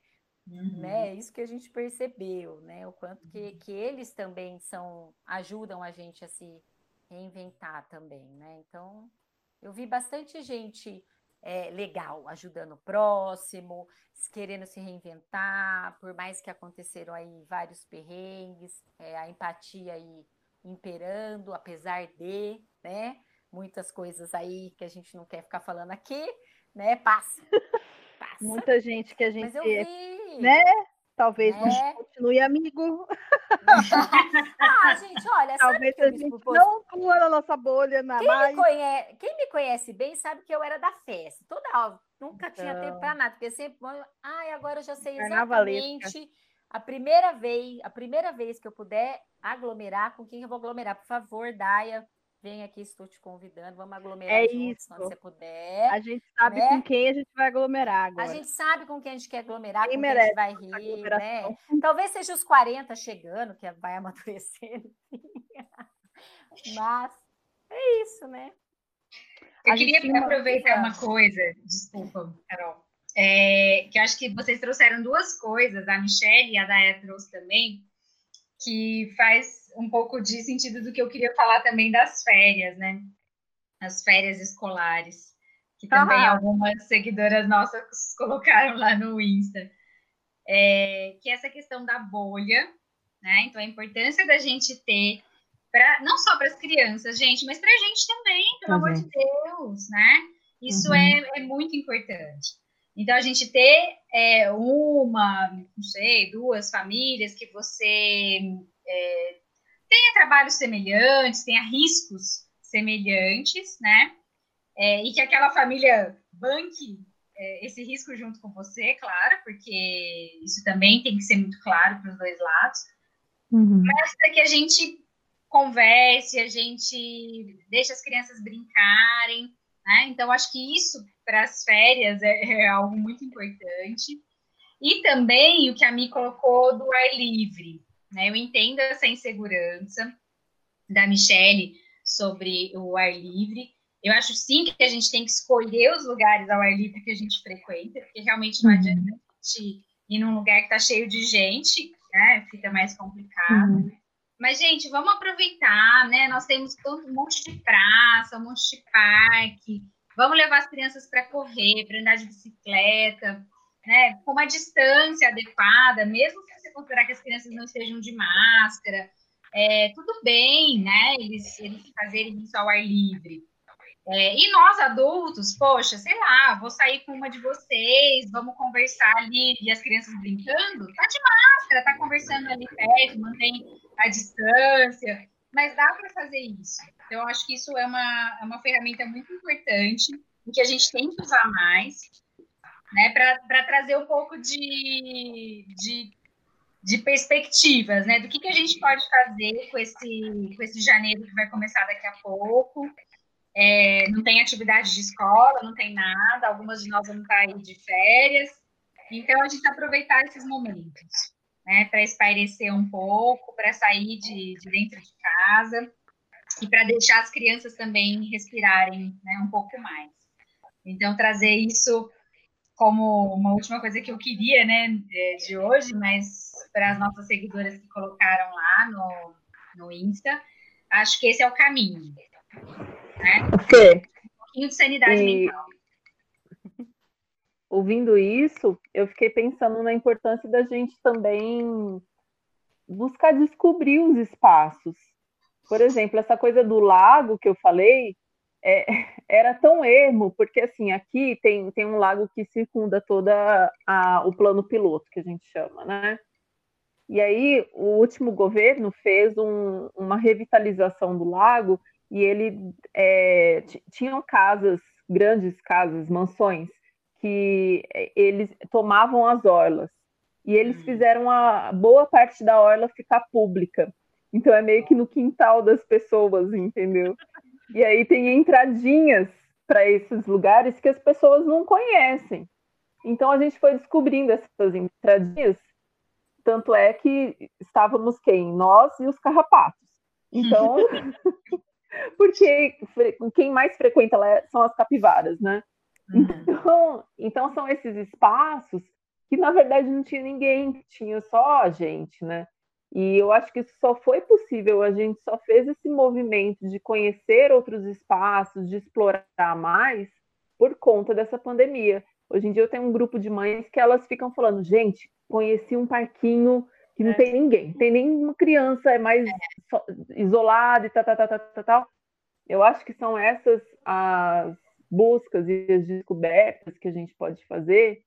Uhum. né? Isso que a gente percebeu, né? O quanto que, uhum. que eles também são ajudam a gente a se reinventar também, né? Então, eu vi bastante gente é, legal ajudando o próximo, querendo se reinventar, por mais que aconteceram aí vários perrengues, é, a empatia aí imperando, apesar de, né? Muitas coisas aí que a gente não quer ficar falando aqui, né? Passa. Passa. Muita gente que a gente. Mas eu vi. Né? Talvez né? não continue amigo. ah, gente, olha, Talvez a gente não pula na nossa bolha na quem mais. Me conhece, quem me conhece bem sabe que eu era da festa. Toda nunca então... tinha tempo para nada, porque sempre, ai, agora eu já sei exatamente a primeira vez, a primeira vez que eu puder aglomerar, com quem eu vou aglomerar? Por favor, Daia, Vem aqui, estou te convidando. Vamos aglomerar É juntos, isso. quando você puder. A gente sabe Né? com quem a gente vai aglomerar A agora. gente sabe com quem a gente quer aglomerar, Quem com quem a gente vai rir, né? Talvez seja os 40 chegando, que vai amadurecendo. Mas é isso, né? Eu A queria aproveitar uma coisa, desculpa, Carol, é, que eu acho que vocês trouxeram duas coisas, a Michelle e a Daya trouxe também, que faz um pouco de sentido do que eu queria falar também das férias, né? As férias escolares, que também Ah. algumas seguidoras nossas colocaram lá no Insta. É, que é essa questão da bolha, né? Então, a importância da gente ter, pra, não só para as crianças, gente, mas para a gente também, pelo Pra amor de Deus, né? Isso Uhum. é, é muito importante. Então, a gente ter é, uma, não sei, duas famílias que você é, tenha trabalhos semelhantes, tenha riscos semelhantes, né? É, e que aquela família banque é, esse risco junto com você, claro, porque isso também tem que ser muito claro para os dois lados Uhum. mas para que a gente converse, a gente deixe as crianças brincarem, né? Então, acho que isso para as férias é, é algo muito importante. E também o que a Mi colocou do ar livre, né? Eu entendo essa insegurança da Michelle sobre o ar livre. Eu acho sim que a gente tem que escolher os lugares ao ar livre que a gente frequenta, porque realmente não Uhum. adianta a gente ir num lugar que está cheio de gente, né? Fica mais complicado. Uhum. Mas, gente, vamos aproveitar, né? Nós temos um monte de praça, um monte de parque. Vamos levar as crianças para correr, para andar de bicicleta, né? Com uma distância adequada, mesmo se você considerar que as crianças não estejam de máscara. É, tudo bem, né? Eles, eles fazerem isso ao ar livre. É, e nós adultos, poxa, sei lá, vou sair com uma de vocês, vamos conversar ali e as crianças brincando, tá de máscara, tá conversando ali perto, mantém a distância, mas dá para fazer isso. Então, eu acho que isso é uma, é uma ferramenta muito importante que a gente tem que usar mais, né, para trazer um pouco de, de, de perspectivas, né, do que, que a gente pode fazer com esse, com esse janeiro que vai começar daqui a pouco. É, não tem atividade de escola, não tem nada, algumas de nós vamos estar aí de férias. Então, a gente aproveitar esses momentos, né, para espairecer um pouco, para sair de, de dentro de casa e para deixar as crianças também respirarem né, um pouco mais. Então, trazer isso como uma última coisa que eu queria, né, de hoje, mas para as nossas seguidoras que colocaram lá no, no Insta, acho que esse é o caminho. Né? Fê, Um pouquinho de sanidade E- mental. ouvindo isso, eu fiquei pensando na importância da gente também buscar descobrir os espaços. Por exemplo, essa coisa do lago que eu falei é, era tão ermo, porque assim, aqui tem, tem um lago que circunda toda a, o plano piloto, que a gente chama, né? E aí, o último governo fez um- uma revitalização do lago e ele é, tinham casas, grandes casas, mansões, que é, eles tomavam as orlas. E eles Hum. fizeram a boa parte da orla ficar pública. Então é meio que no quintal das pessoas, entendeu? E aí tem entradinhas para esses lugares que as pessoas não conhecem. Então a gente foi descobrindo essas entradinhas. Tanto é que estávamos quem? Nós e os carrapatos. Então, porque quem mais frequenta lá são as capivaras, né? Uhum. Então, então são esses espaços que na verdade não tinha ninguém, tinha só a gente, né? E eu acho que isso só foi possível, a gente só fez esse movimento de conhecer outros espaços, de explorar mais por conta dessa pandemia. Hoje em dia eu tenho um grupo de mães que elas ficam falando, gente, conheci um parquinho que não É. tem ninguém, tem nenhuma criança, é mais só- isolada e tal, tal, tal, tal, tal, tal. Eu acho que são essas as buscas e as descobertas que a gente pode fazer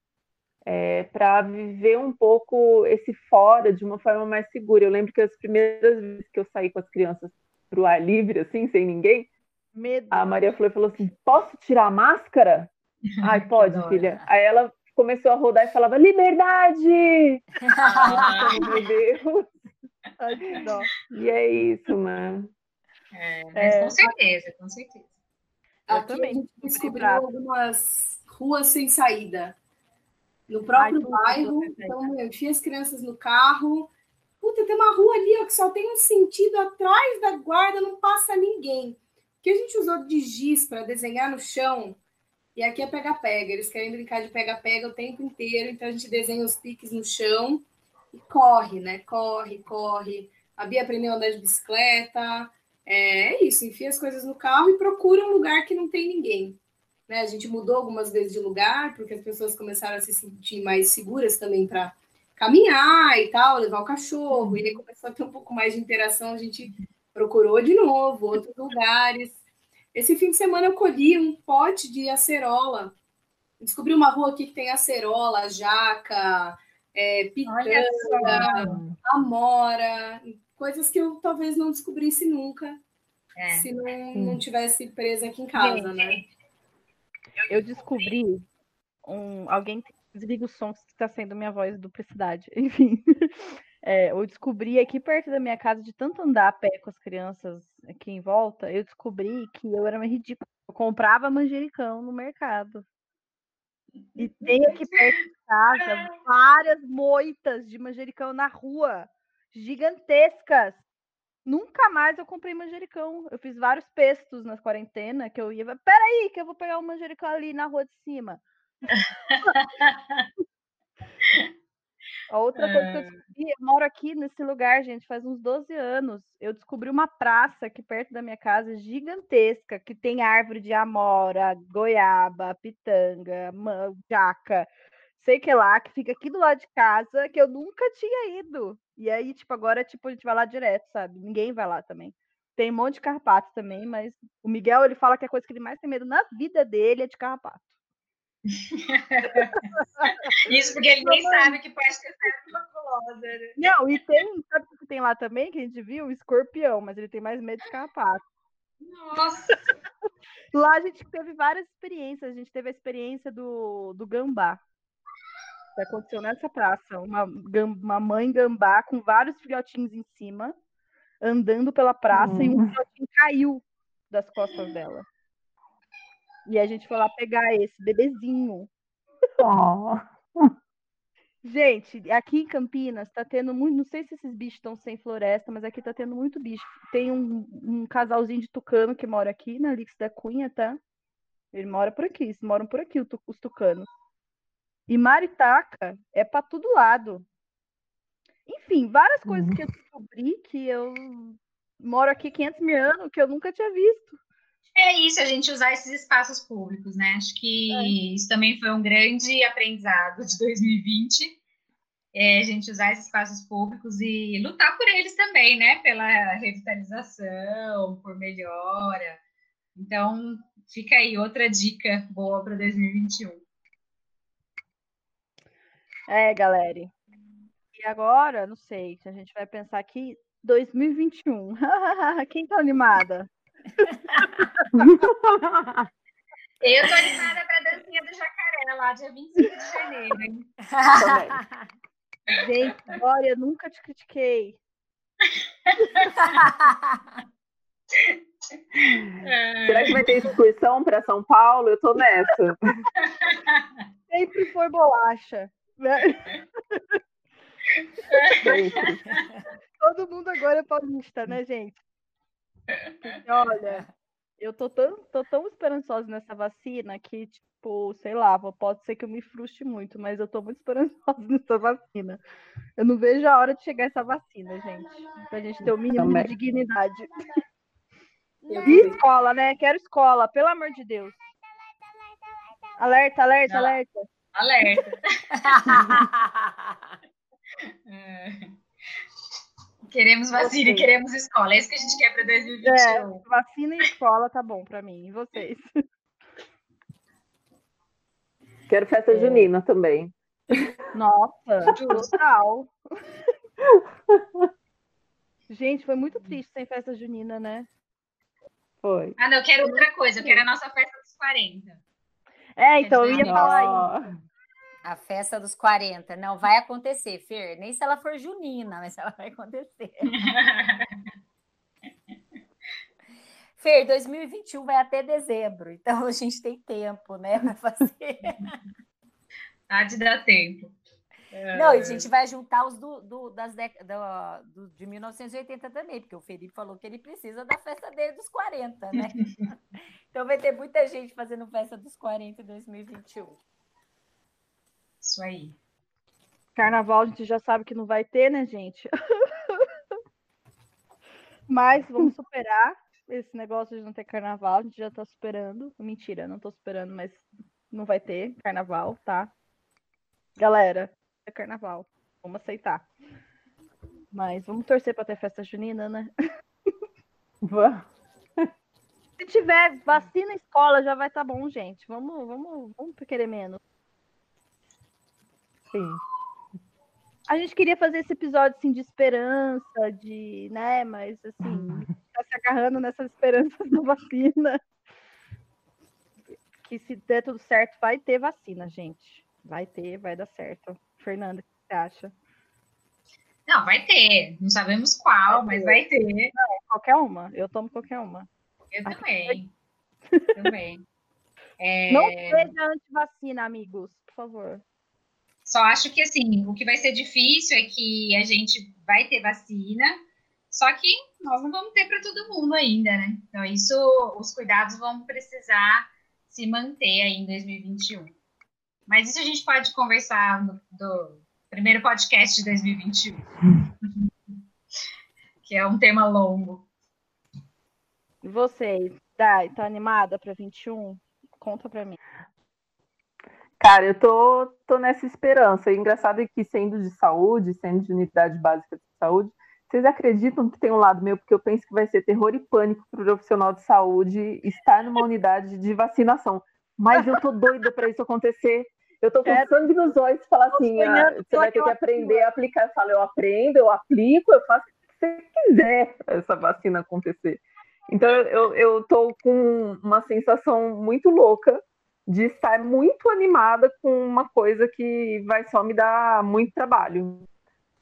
para viver um pouco esse fora de uma forma mais segura. Eu lembro que as primeiras vezes que eu saí com as crianças para o ar livre, assim, sem ninguém, Medo. a Maria Flor falou assim: posso tirar a máscara? Ai, pode, Adoro. filha. Aí ela começou a rodar e falava: liberdade! Ah, Meu Deus! Ai, que dó. E é isso, né? É, mas é, com certeza, com certeza. Aqui também. a gente descobriu algumas ruas sem saída. No próprio Ai, bairro. Então, eu tinha as crianças no carro. Puta, tem uma rua ali ó, que só tem um sentido atrás da guarda, não passa ninguém. que a gente usou de giz para desenhar no chão. E aqui é pega-pega. Eles querem brincar de pega-pega o tempo inteiro. Então a gente desenha os piques no chão e corre, né? Corre, corre. A Bia aprendeu a andar de bicicleta. É, é isso, enfia as coisas no carro e procura um lugar que não tem ninguém. Né? A gente mudou algumas vezes de lugar, porque as pessoas começaram a se sentir mais seguras também para caminhar e tal, levar o cachorro, e aí começou a ter um pouco mais de interação, a gente procurou de novo outros lugares. Esse fim de semana eu colhi um pote de acerola. Descobri uma rua aqui que tem acerola, jaca, é, pitanga, amora coisas que eu talvez não descobrisse nunca é. se não, não tivesse presa aqui em casa, né? Eu descobri um alguém desliga o som que está sendo minha voz duplicidade, enfim. É, eu descobri aqui perto da minha casa, de tanto andar a pé com as crianças aqui em volta, eu descobri que eu era uma ridícula. Eu comprava manjericão no mercado. E tem aqui perto de casa várias moitas de manjericão na rua gigantescas. Nunca mais eu comprei manjericão. Eu fiz vários pestos na quarentena que eu ia. Peraí, que eu vou pegar o um manjericão ali na rua de cima. A outra coisa que eu é. descobri, eu moro aqui nesse lugar, gente, faz uns 12 anos. Eu descobri uma praça aqui perto da minha casa, gigantesca, que tem árvore de amora, goiaba, pitanga, jaca, sei que lá, que fica aqui do lado de casa, que eu nunca tinha ido. E aí, tipo, agora, tipo, a gente vai lá direto, sabe? Ninguém vai lá também. Tem um monte de carrapato também, mas o Miguel, ele fala que a coisa que ele mais tem medo na vida dele é de carrapato. Isso porque ele nem sabe que pode ter tuberculose. Né? Não, e tem, sabe o que tem lá também, que a gente viu? O escorpião, mas ele tem mais medo de carrapato. Nossa! lá a gente teve várias experiências. A gente teve a experiência do, do gambá aconteceu nessa praça. Uma, uma mãe gambá com vários filhotinhos em cima, andando pela praça, uhum. e um hum. filhotinho caiu das costas dela. E a gente foi lá pegar esse bebezinho. Oh. Gente, aqui em Campinas tá tendo muito. Não sei se esses bichos estão sem floresta, mas aqui tá tendo muito bicho. Tem um, um casalzinho de tucano que mora aqui na Lix da Cunha, tá? Ele mora por aqui, eles moram por aqui, os tucanos. E maritaca é para todo lado. Enfim, várias coisas uhum. que eu descobri que eu moro aqui 500 mil anos que eu nunca tinha visto. É isso, a gente usar esses espaços públicos, né? Acho que é. isso também foi um grande aprendizado de 2020. É, a gente usar esses espaços públicos e lutar por eles também, né? Pela revitalização, por melhora. Então, fica aí outra dica boa para 2021. É, galera. E agora, não sei, a gente vai pensar aqui 2021. Quem tá animada? Eu tô animada pra dancinha do jacaré lá, dia 25 de janeiro, hein? Gente, olha, nunca te critiquei. Será que vai ter excursão para São Paulo? Eu tô nessa. Sempre foi bolacha. Né? Todo mundo agora é paulista, né, gente? E olha, eu tô tão, tô tão esperançosa nessa vacina que, tipo, sei lá, pode ser que eu me frustre muito, mas eu tô muito esperançosa nessa vacina. Eu não vejo a hora de chegar essa vacina, gente. Pra gente ter o mínimo Também. de dignidade. E escola, né? Quero escola, pelo amor de Deus. Alerta, alerta, alerta. Alerta. Queremos vacina e queremos escola. É isso que a gente quer para 2021. É, vacina e escola tá bom para mim. E vocês? Quero festa é. junina também. Nossa, total. Gente, foi muito triste sem festa junina, né? Foi. Ah, não, eu quero outra coisa. Eu quero a nossa festa dos 40. É, então eu ia falar isso. A festa dos 40. Não vai acontecer, Fer. Nem se ela for junina, mas ela vai acontecer. Fer, 2021 vai até dezembro, então a gente tem tempo, né, para fazer. Há de dar tempo. Não, e a gente vai juntar os do, do das dec... do, do, de 1980 também, porque o Felipe falou que ele precisa da festa dele dos 40, né? então vai ter muita gente fazendo festa dos 40 em 2021. Isso aí. Carnaval a gente já sabe que não vai ter, né, gente? Mas vamos superar esse negócio de não ter carnaval, a gente já tá superando. Mentira, não tô superando, mas não vai ter carnaval, tá? Galera, é carnaval. Vamos aceitar. Mas vamos torcer para ter festa junina, né? Vamos. Se tiver vacina escola, já vai estar tá bom, gente. Vamos, vamos, vamos querer menos. Sim. A gente queria fazer esse episódio assim de esperança, de, né, mas assim, tá se agarrando nessas esperanças da vacina. Que se der tudo certo, vai ter vacina, gente. Vai ter, vai dar certo. Fernanda, o que você acha? Não, vai ter. Não sabemos qual, vai mas vai ter. Não, qualquer uma. Eu tomo qualquer uma. Eu também. também. É... Não seja anti-vacina, amigos, por favor. Só acho que assim, o que vai ser difícil é que a gente vai ter vacina, só que nós não vamos ter para todo mundo ainda, né? Então, isso, os cuidados vão precisar se manter aí em 2021. Mas isso a gente pode conversar no do primeiro podcast de 2021, que é um tema longo. E vocês, Dai, tá animada para 21? Conta para mim. Cara, eu tô, tô nessa esperança. E engraçado é que, sendo de saúde, sendo de unidade básica de saúde, vocês acreditam que tem um lado meu, porque eu penso que vai ser terror e pânico para o profissional de saúde estar numa unidade de vacinação. Mas eu tô doida para isso acontecer. Eu tô com é, sangue nos olhos e falar assim: ah, você vai ter que aprender a aplicar. Eu falo, eu aprendo, eu aplico, eu faço o que você quiser essa vacina acontecer. Então eu, eu tô com uma sensação muito louca de estar muito animada com uma coisa que vai só me dar muito trabalho.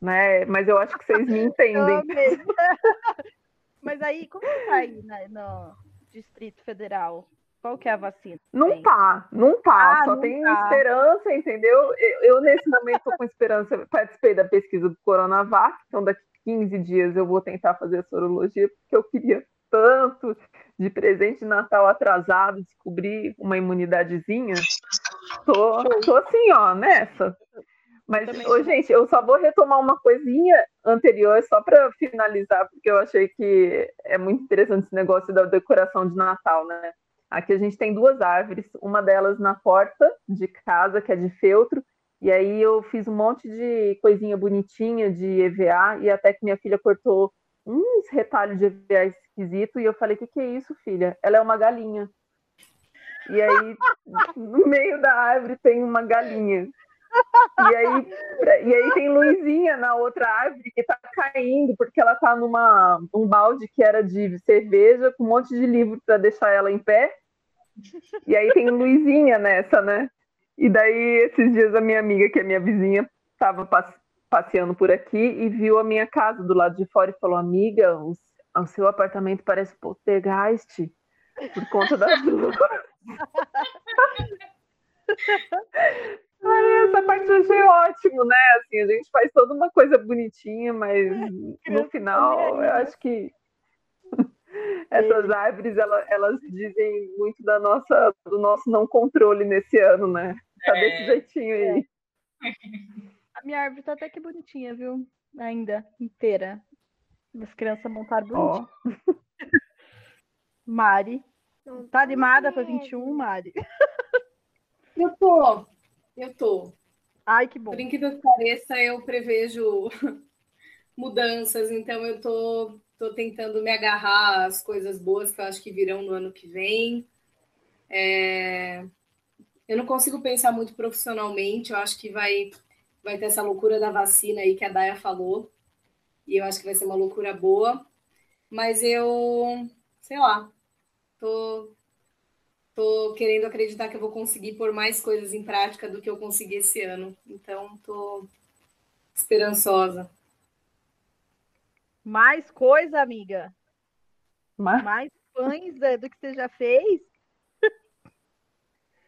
Né? Mas eu acho que vocês me entendem. Mas aí, como que tá aí né, no Distrito Federal? Qual que é a vacina? Não tá, não tá. Ah, Só não tem tá. esperança, entendeu? Eu, eu nesse momento, estou com esperança. Participei da pesquisa do Coronavac, então daqui 15 dias eu vou tentar fazer a sorologia, porque eu queria tanto de presente de Natal atrasado, descobrir uma imunidadezinha. Tô, tô assim, ó, nessa. Mas, ô, gente, eu só vou retomar uma coisinha anterior, só para finalizar, porque eu achei que é muito interessante esse negócio da decoração de Natal, né? Aqui a gente tem duas árvores, uma delas na porta de casa, que é de feltro, e aí eu fiz um monte de coisinha bonitinha de EVA, e até que minha filha cortou uns retalhos de EVA esquisito, e eu falei, o que, que é isso, filha? Ela é uma galinha. E aí, no meio da árvore tem uma galinha. E aí, e aí tem luzinha na outra árvore que tá caindo, porque ela tá numa um balde que era de cerveja, com um monte de livro para deixar ela em pé. E aí tem luzinha nessa, né? E daí, esses dias, a minha amiga, que é minha vizinha, estava passeando por aqui e viu a minha casa do lado de fora e falou: Amiga, o, o seu apartamento parece poltergeist por conta das luzes. Ai, essa parte eu achei ótimo, né? Assim, a gente faz toda uma coisa bonitinha, mas no final eu acho que essas árvores elas, elas dizem muito da nossa, do nosso não controle nesse ano, né? Tá é. desse jeitinho aí. É. A minha árvore tá até que bonitinha, viu? Ainda, inteira. As crianças montaram bonitinho. Oh. Mari. Tá animada para 21, Mari? Eu tô. Eu tô. Ai, que bom. Por incrível que pareça, eu prevejo mudanças, então eu tô, tô tentando me agarrar às coisas boas que eu acho que virão no ano que vem. É... Eu não consigo pensar muito profissionalmente, eu acho que vai, vai ter essa loucura da vacina aí que a Daya falou, e eu acho que vai ser uma loucura boa, mas eu, sei lá, tô, tô querendo acreditar que eu vou conseguir pôr mais coisas em prática do que eu consegui esse ano. Então, tô esperançosa. Mais coisa, amiga? Mais, mais sugestões é, do que você já fez?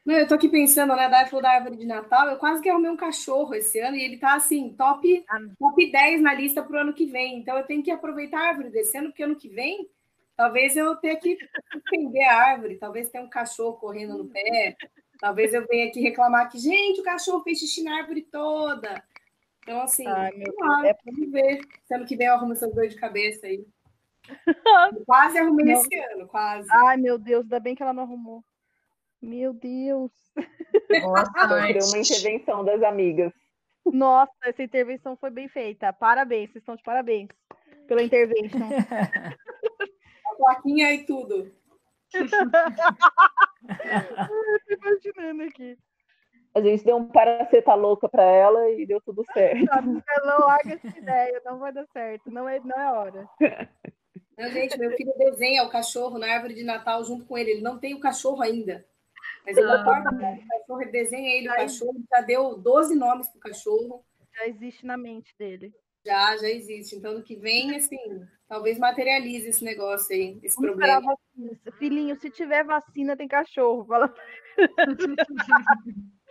Não, eu tô aqui pensando, né? Da falou da árvore de Natal. Eu quase que arrumei um cachorro esse ano e ele tá assim, top, Ah. top 10 na lista pro ano que vem. Então eu tenho que aproveitar a árvore desse ano, porque ano que vem talvez eu tenha que suspender a árvore, talvez tenha um cachorro correndo no pé, talvez eu venha aqui reclamar que, gente, o cachorro fez xixi na árvore toda. Então, assim, Ai, meu vamos lá, Deus, vamos ver. Se ano que vem eu arrumo essas dores de cabeça aí. quase arrumei Não. esse ano, quase. Ai, meu Deus, ainda bem que ela não arrumou. Meu Deus. Boa Sofreu uma intervenção das amigas. Nossa, essa intervenção foi bem feita. Parabéns, vocês estão de parabéns pela intervention. A plaquinha e tudo. Tô imaginando aqui. A gente deu um paraceta louca pra ela e deu tudo certo. Não larga essa ideia, não vai dar certo. Não é, não é hora. Não, gente, meu filho desenha o cachorro na árvore de Natal junto com ele. Ele não tem o cachorro ainda. Mas ele Ah. acorda o cachorro, ele desenha ele o cachorro, já deu 12 nomes pro cachorro. Já existe na mente dele. Já, já existe. Então, no que vem, assim, talvez materialize esse negócio aí, esse Vamos problema. Filhinho, se tiver vacina, tem cachorro. Fala.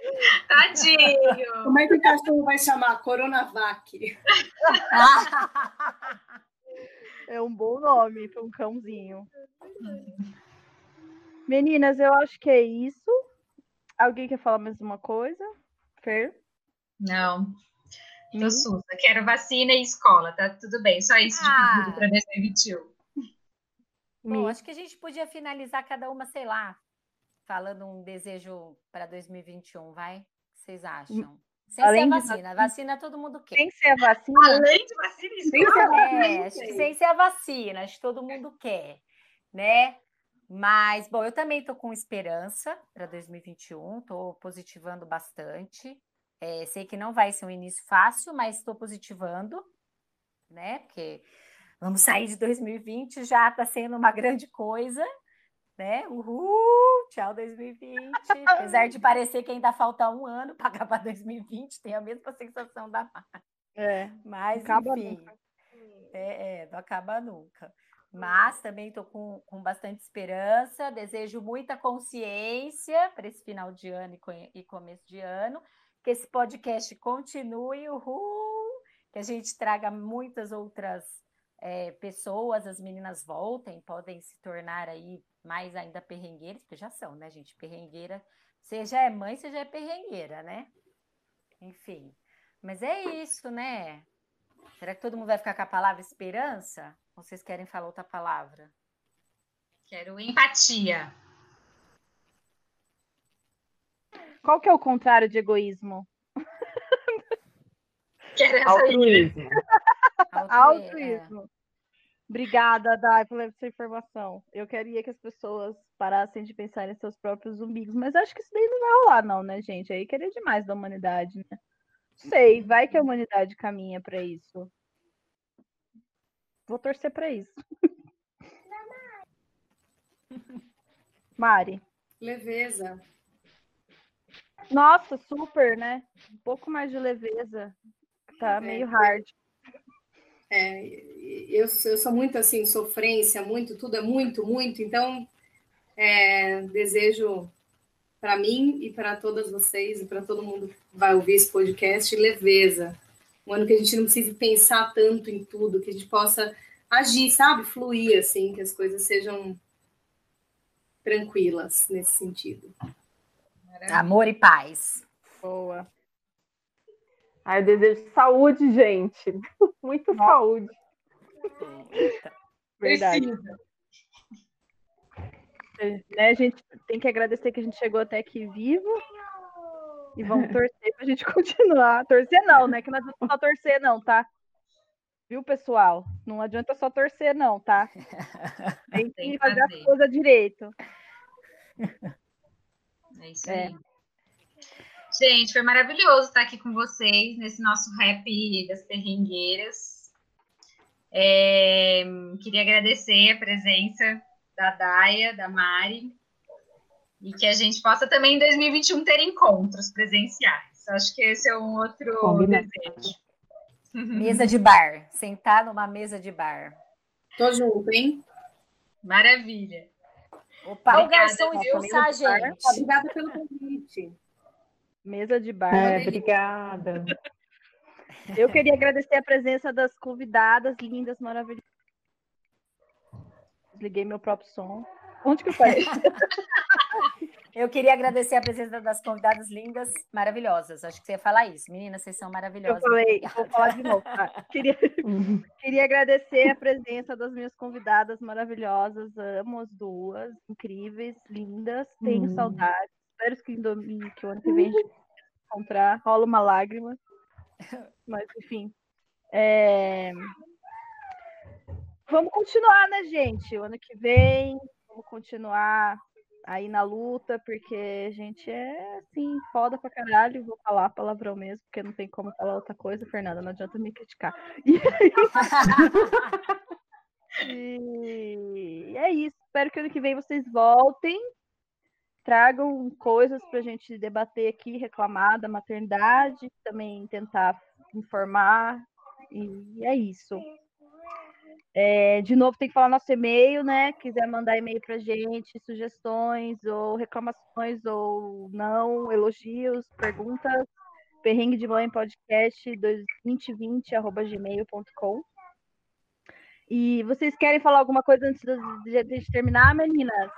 Tadinho. Como é que o cachorro vai chamar? Coronavac. É um bom nome para um cãozinho. Meninas, eu acho que é isso. Alguém quer falar mais uma coisa? Fer? Não. Tô sussa. Quero vacina e escola, tá tudo bem. Só isso de Ah. pedido para 2021. Bom, acho que a gente podia finalizar cada uma, sei lá, falando um desejo para 2021, vai? O que vocês acham? Sem Além ser a de vacina. Vacina todo mundo quer. Sem ser a vacina, Além de vacina Sem ser É, acho que sem ser a vacina, acho que todo mundo quer, né? Mas, bom, eu também estou com esperança para 2021, estou positivando bastante. É, sei que não vai ser um início fácil, mas estou positivando, né? Porque vamos sair de 2020, já está sendo uma grande coisa, né? Uhul! Tchau, 2020. Apesar de parecer que ainda falta um ano para acabar 2020, tem a mesma sensação da é, mas, Acaba enfim, é, é, não acaba nunca. Mas também estou com, com bastante esperança, desejo muita consciência para esse final de ano e, e começo de ano, que esse podcast continue, uhul, que a gente traga muitas outras é, pessoas, as meninas voltem, podem se tornar aí mais ainda perrengueiras, porque já são, né, gente? Perrengueira, seja é mãe, seja é perrengueira, né? Enfim. Mas é isso, né? Será que todo mundo vai ficar com a palavra esperança? Ou vocês querem falar outra palavra? Quero empatia. qual que é o contrário de egoísmo? Quero. Altruísmo. Altru- Altruísmo. Obrigada, Dai, por essa informação. Eu queria que as pessoas parassem de pensar em seus próprios umbigos, mas acho que isso daí não vai rolar, não, né, gente? Aí querer demais da humanidade, né? Sei, vai que a humanidade caminha para isso. Vou torcer para isso. Mari. Leveza. Nossa, super, né? Um pouco mais de leveza. Tá meio hard. É, eu, eu sou muito assim, sofrência, muito, tudo é muito, muito. Então, é, desejo para mim e para todas vocês e para todo mundo que vai ouvir esse podcast leveza. Um ano que a gente não precise pensar tanto em tudo, que a gente possa agir, sabe? Fluir, assim, que as coisas sejam tranquilas nesse sentido. Amor e paz. Boa. Ai, eu desejo saúde, gente. Muita saúde. Verdade. Precisa. né, a gente tem que agradecer que a gente chegou até aqui vivo e vamos torcer pra gente continuar. Torcer não, né? Que não adianta só torcer, não, tá? Viu, pessoal? Não adianta só torcer, não, tá? Tem que Tem que fazer as coisas direito. É isso É. Gente, foi maravilhoso estar aqui com vocês nesse nosso rap das perrengueiras. É, queria agradecer a presença da Daia, da Mari, e que a gente possa também em 2021 ter encontros presenciais. Acho que esse é um outro Combinado. desejo. Mesa de bar. Sentar numa mesa de bar. Tô junto, hein? Maravilha. Opa, o garçom expulsar, gente. Obrigada pelo convite. Mesa de bar. É, obrigada. Eu queria agradecer a presença das convidadas lindas, maravilhosas. Desliguei meu próprio som. Onde que eu parei? eu queria agradecer a presença das convidadas lindas, maravilhosas. Acho que você ia falar isso. Meninas, vocês são maravilhosas. Eu falei, vou falar de novo. Tá? Queria, queria agradecer a presença das minhas convidadas maravilhosas. Amo as duas, incríveis, lindas. Tenho hum. saudades. Espero que, que o ano que vem a gente encontrar. Rola uma lágrima. Mas, enfim. É... Vamos continuar, né, gente? O ano que vem, vamos continuar aí na luta, porque a gente é, assim, foda pra caralho. Vou falar palavrão mesmo, porque não tem como falar outra coisa, Fernanda. Não adianta me criticar. E, e é isso. Espero que ano que vem vocês voltem tragam coisas para a gente debater aqui, reclamar da maternidade, também tentar informar, e é isso. É, de novo, tem que falar nosso e-mail, né? Quiser mandar e-mail para gente, sugestões ou reclamações ou não, elogios, perguntas, perrengue de mãe podcast 2020.gmail.com. E vocês querem falar alguma coisa antes de, de terminar, meninas?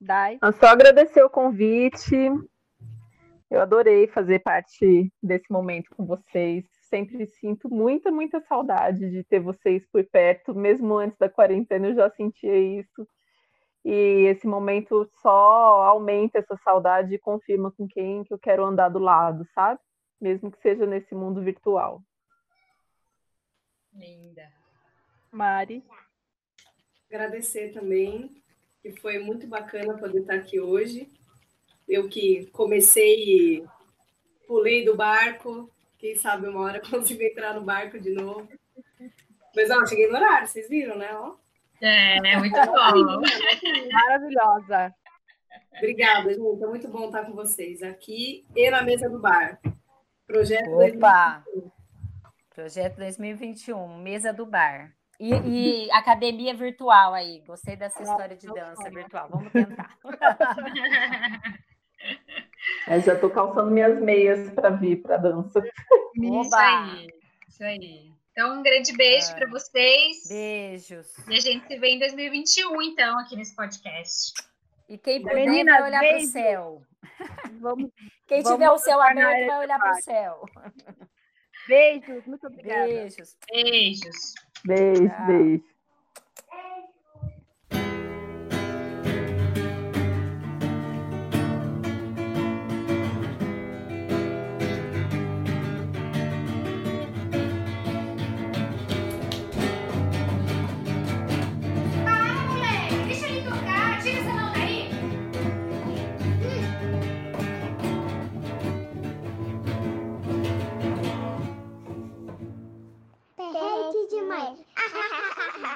Dai. Eu só agradecer o convite. Eu adorei fazer parte desse momento com vocês. Sempre sinto muita, muita saudade de ter vocês por perto. Mesmo antes da quarentena, eu já sentia isso. E esse momento só aumenta essa saudade e confirma com quem que eu quero andar do lado, sabe? Mesmo que seja nesse mundo virtual. Linda. Mari. Agradecer também que foi muito bacana poder estar aqui hoje. Eu que comecei e pulei do barco, quem sabe uma hora consigo entrar no barco de novo. Mas, ó, cheguei no horário, vocês viram, né? Ó. É, muito bom. Maravilhosa. Obrigada, gente. É muito bom estar com vocês aqui e na mesa do bar. Projeto Opa! 2021. Projeto 2021, mesa do bar. E, e, academia virtual aí. Gostei dessa história de dança virtual. Vamos tentar. É, já estou calçando minhas meias para vir para dança. Isso aí. Isso aí. Então, um grande beijo para vocês. Beijos. E a gente se vê em 2021, então, aqui nesse podcast. E quem puder Menina, vai olhar para o céu. Vamos, quem vamos tiver o céu aberto vai olhar para o céu. Beijos, muito obrigada. Beijos. Beijos. Beijo, beijo. 去买。啊哈哈哈哈。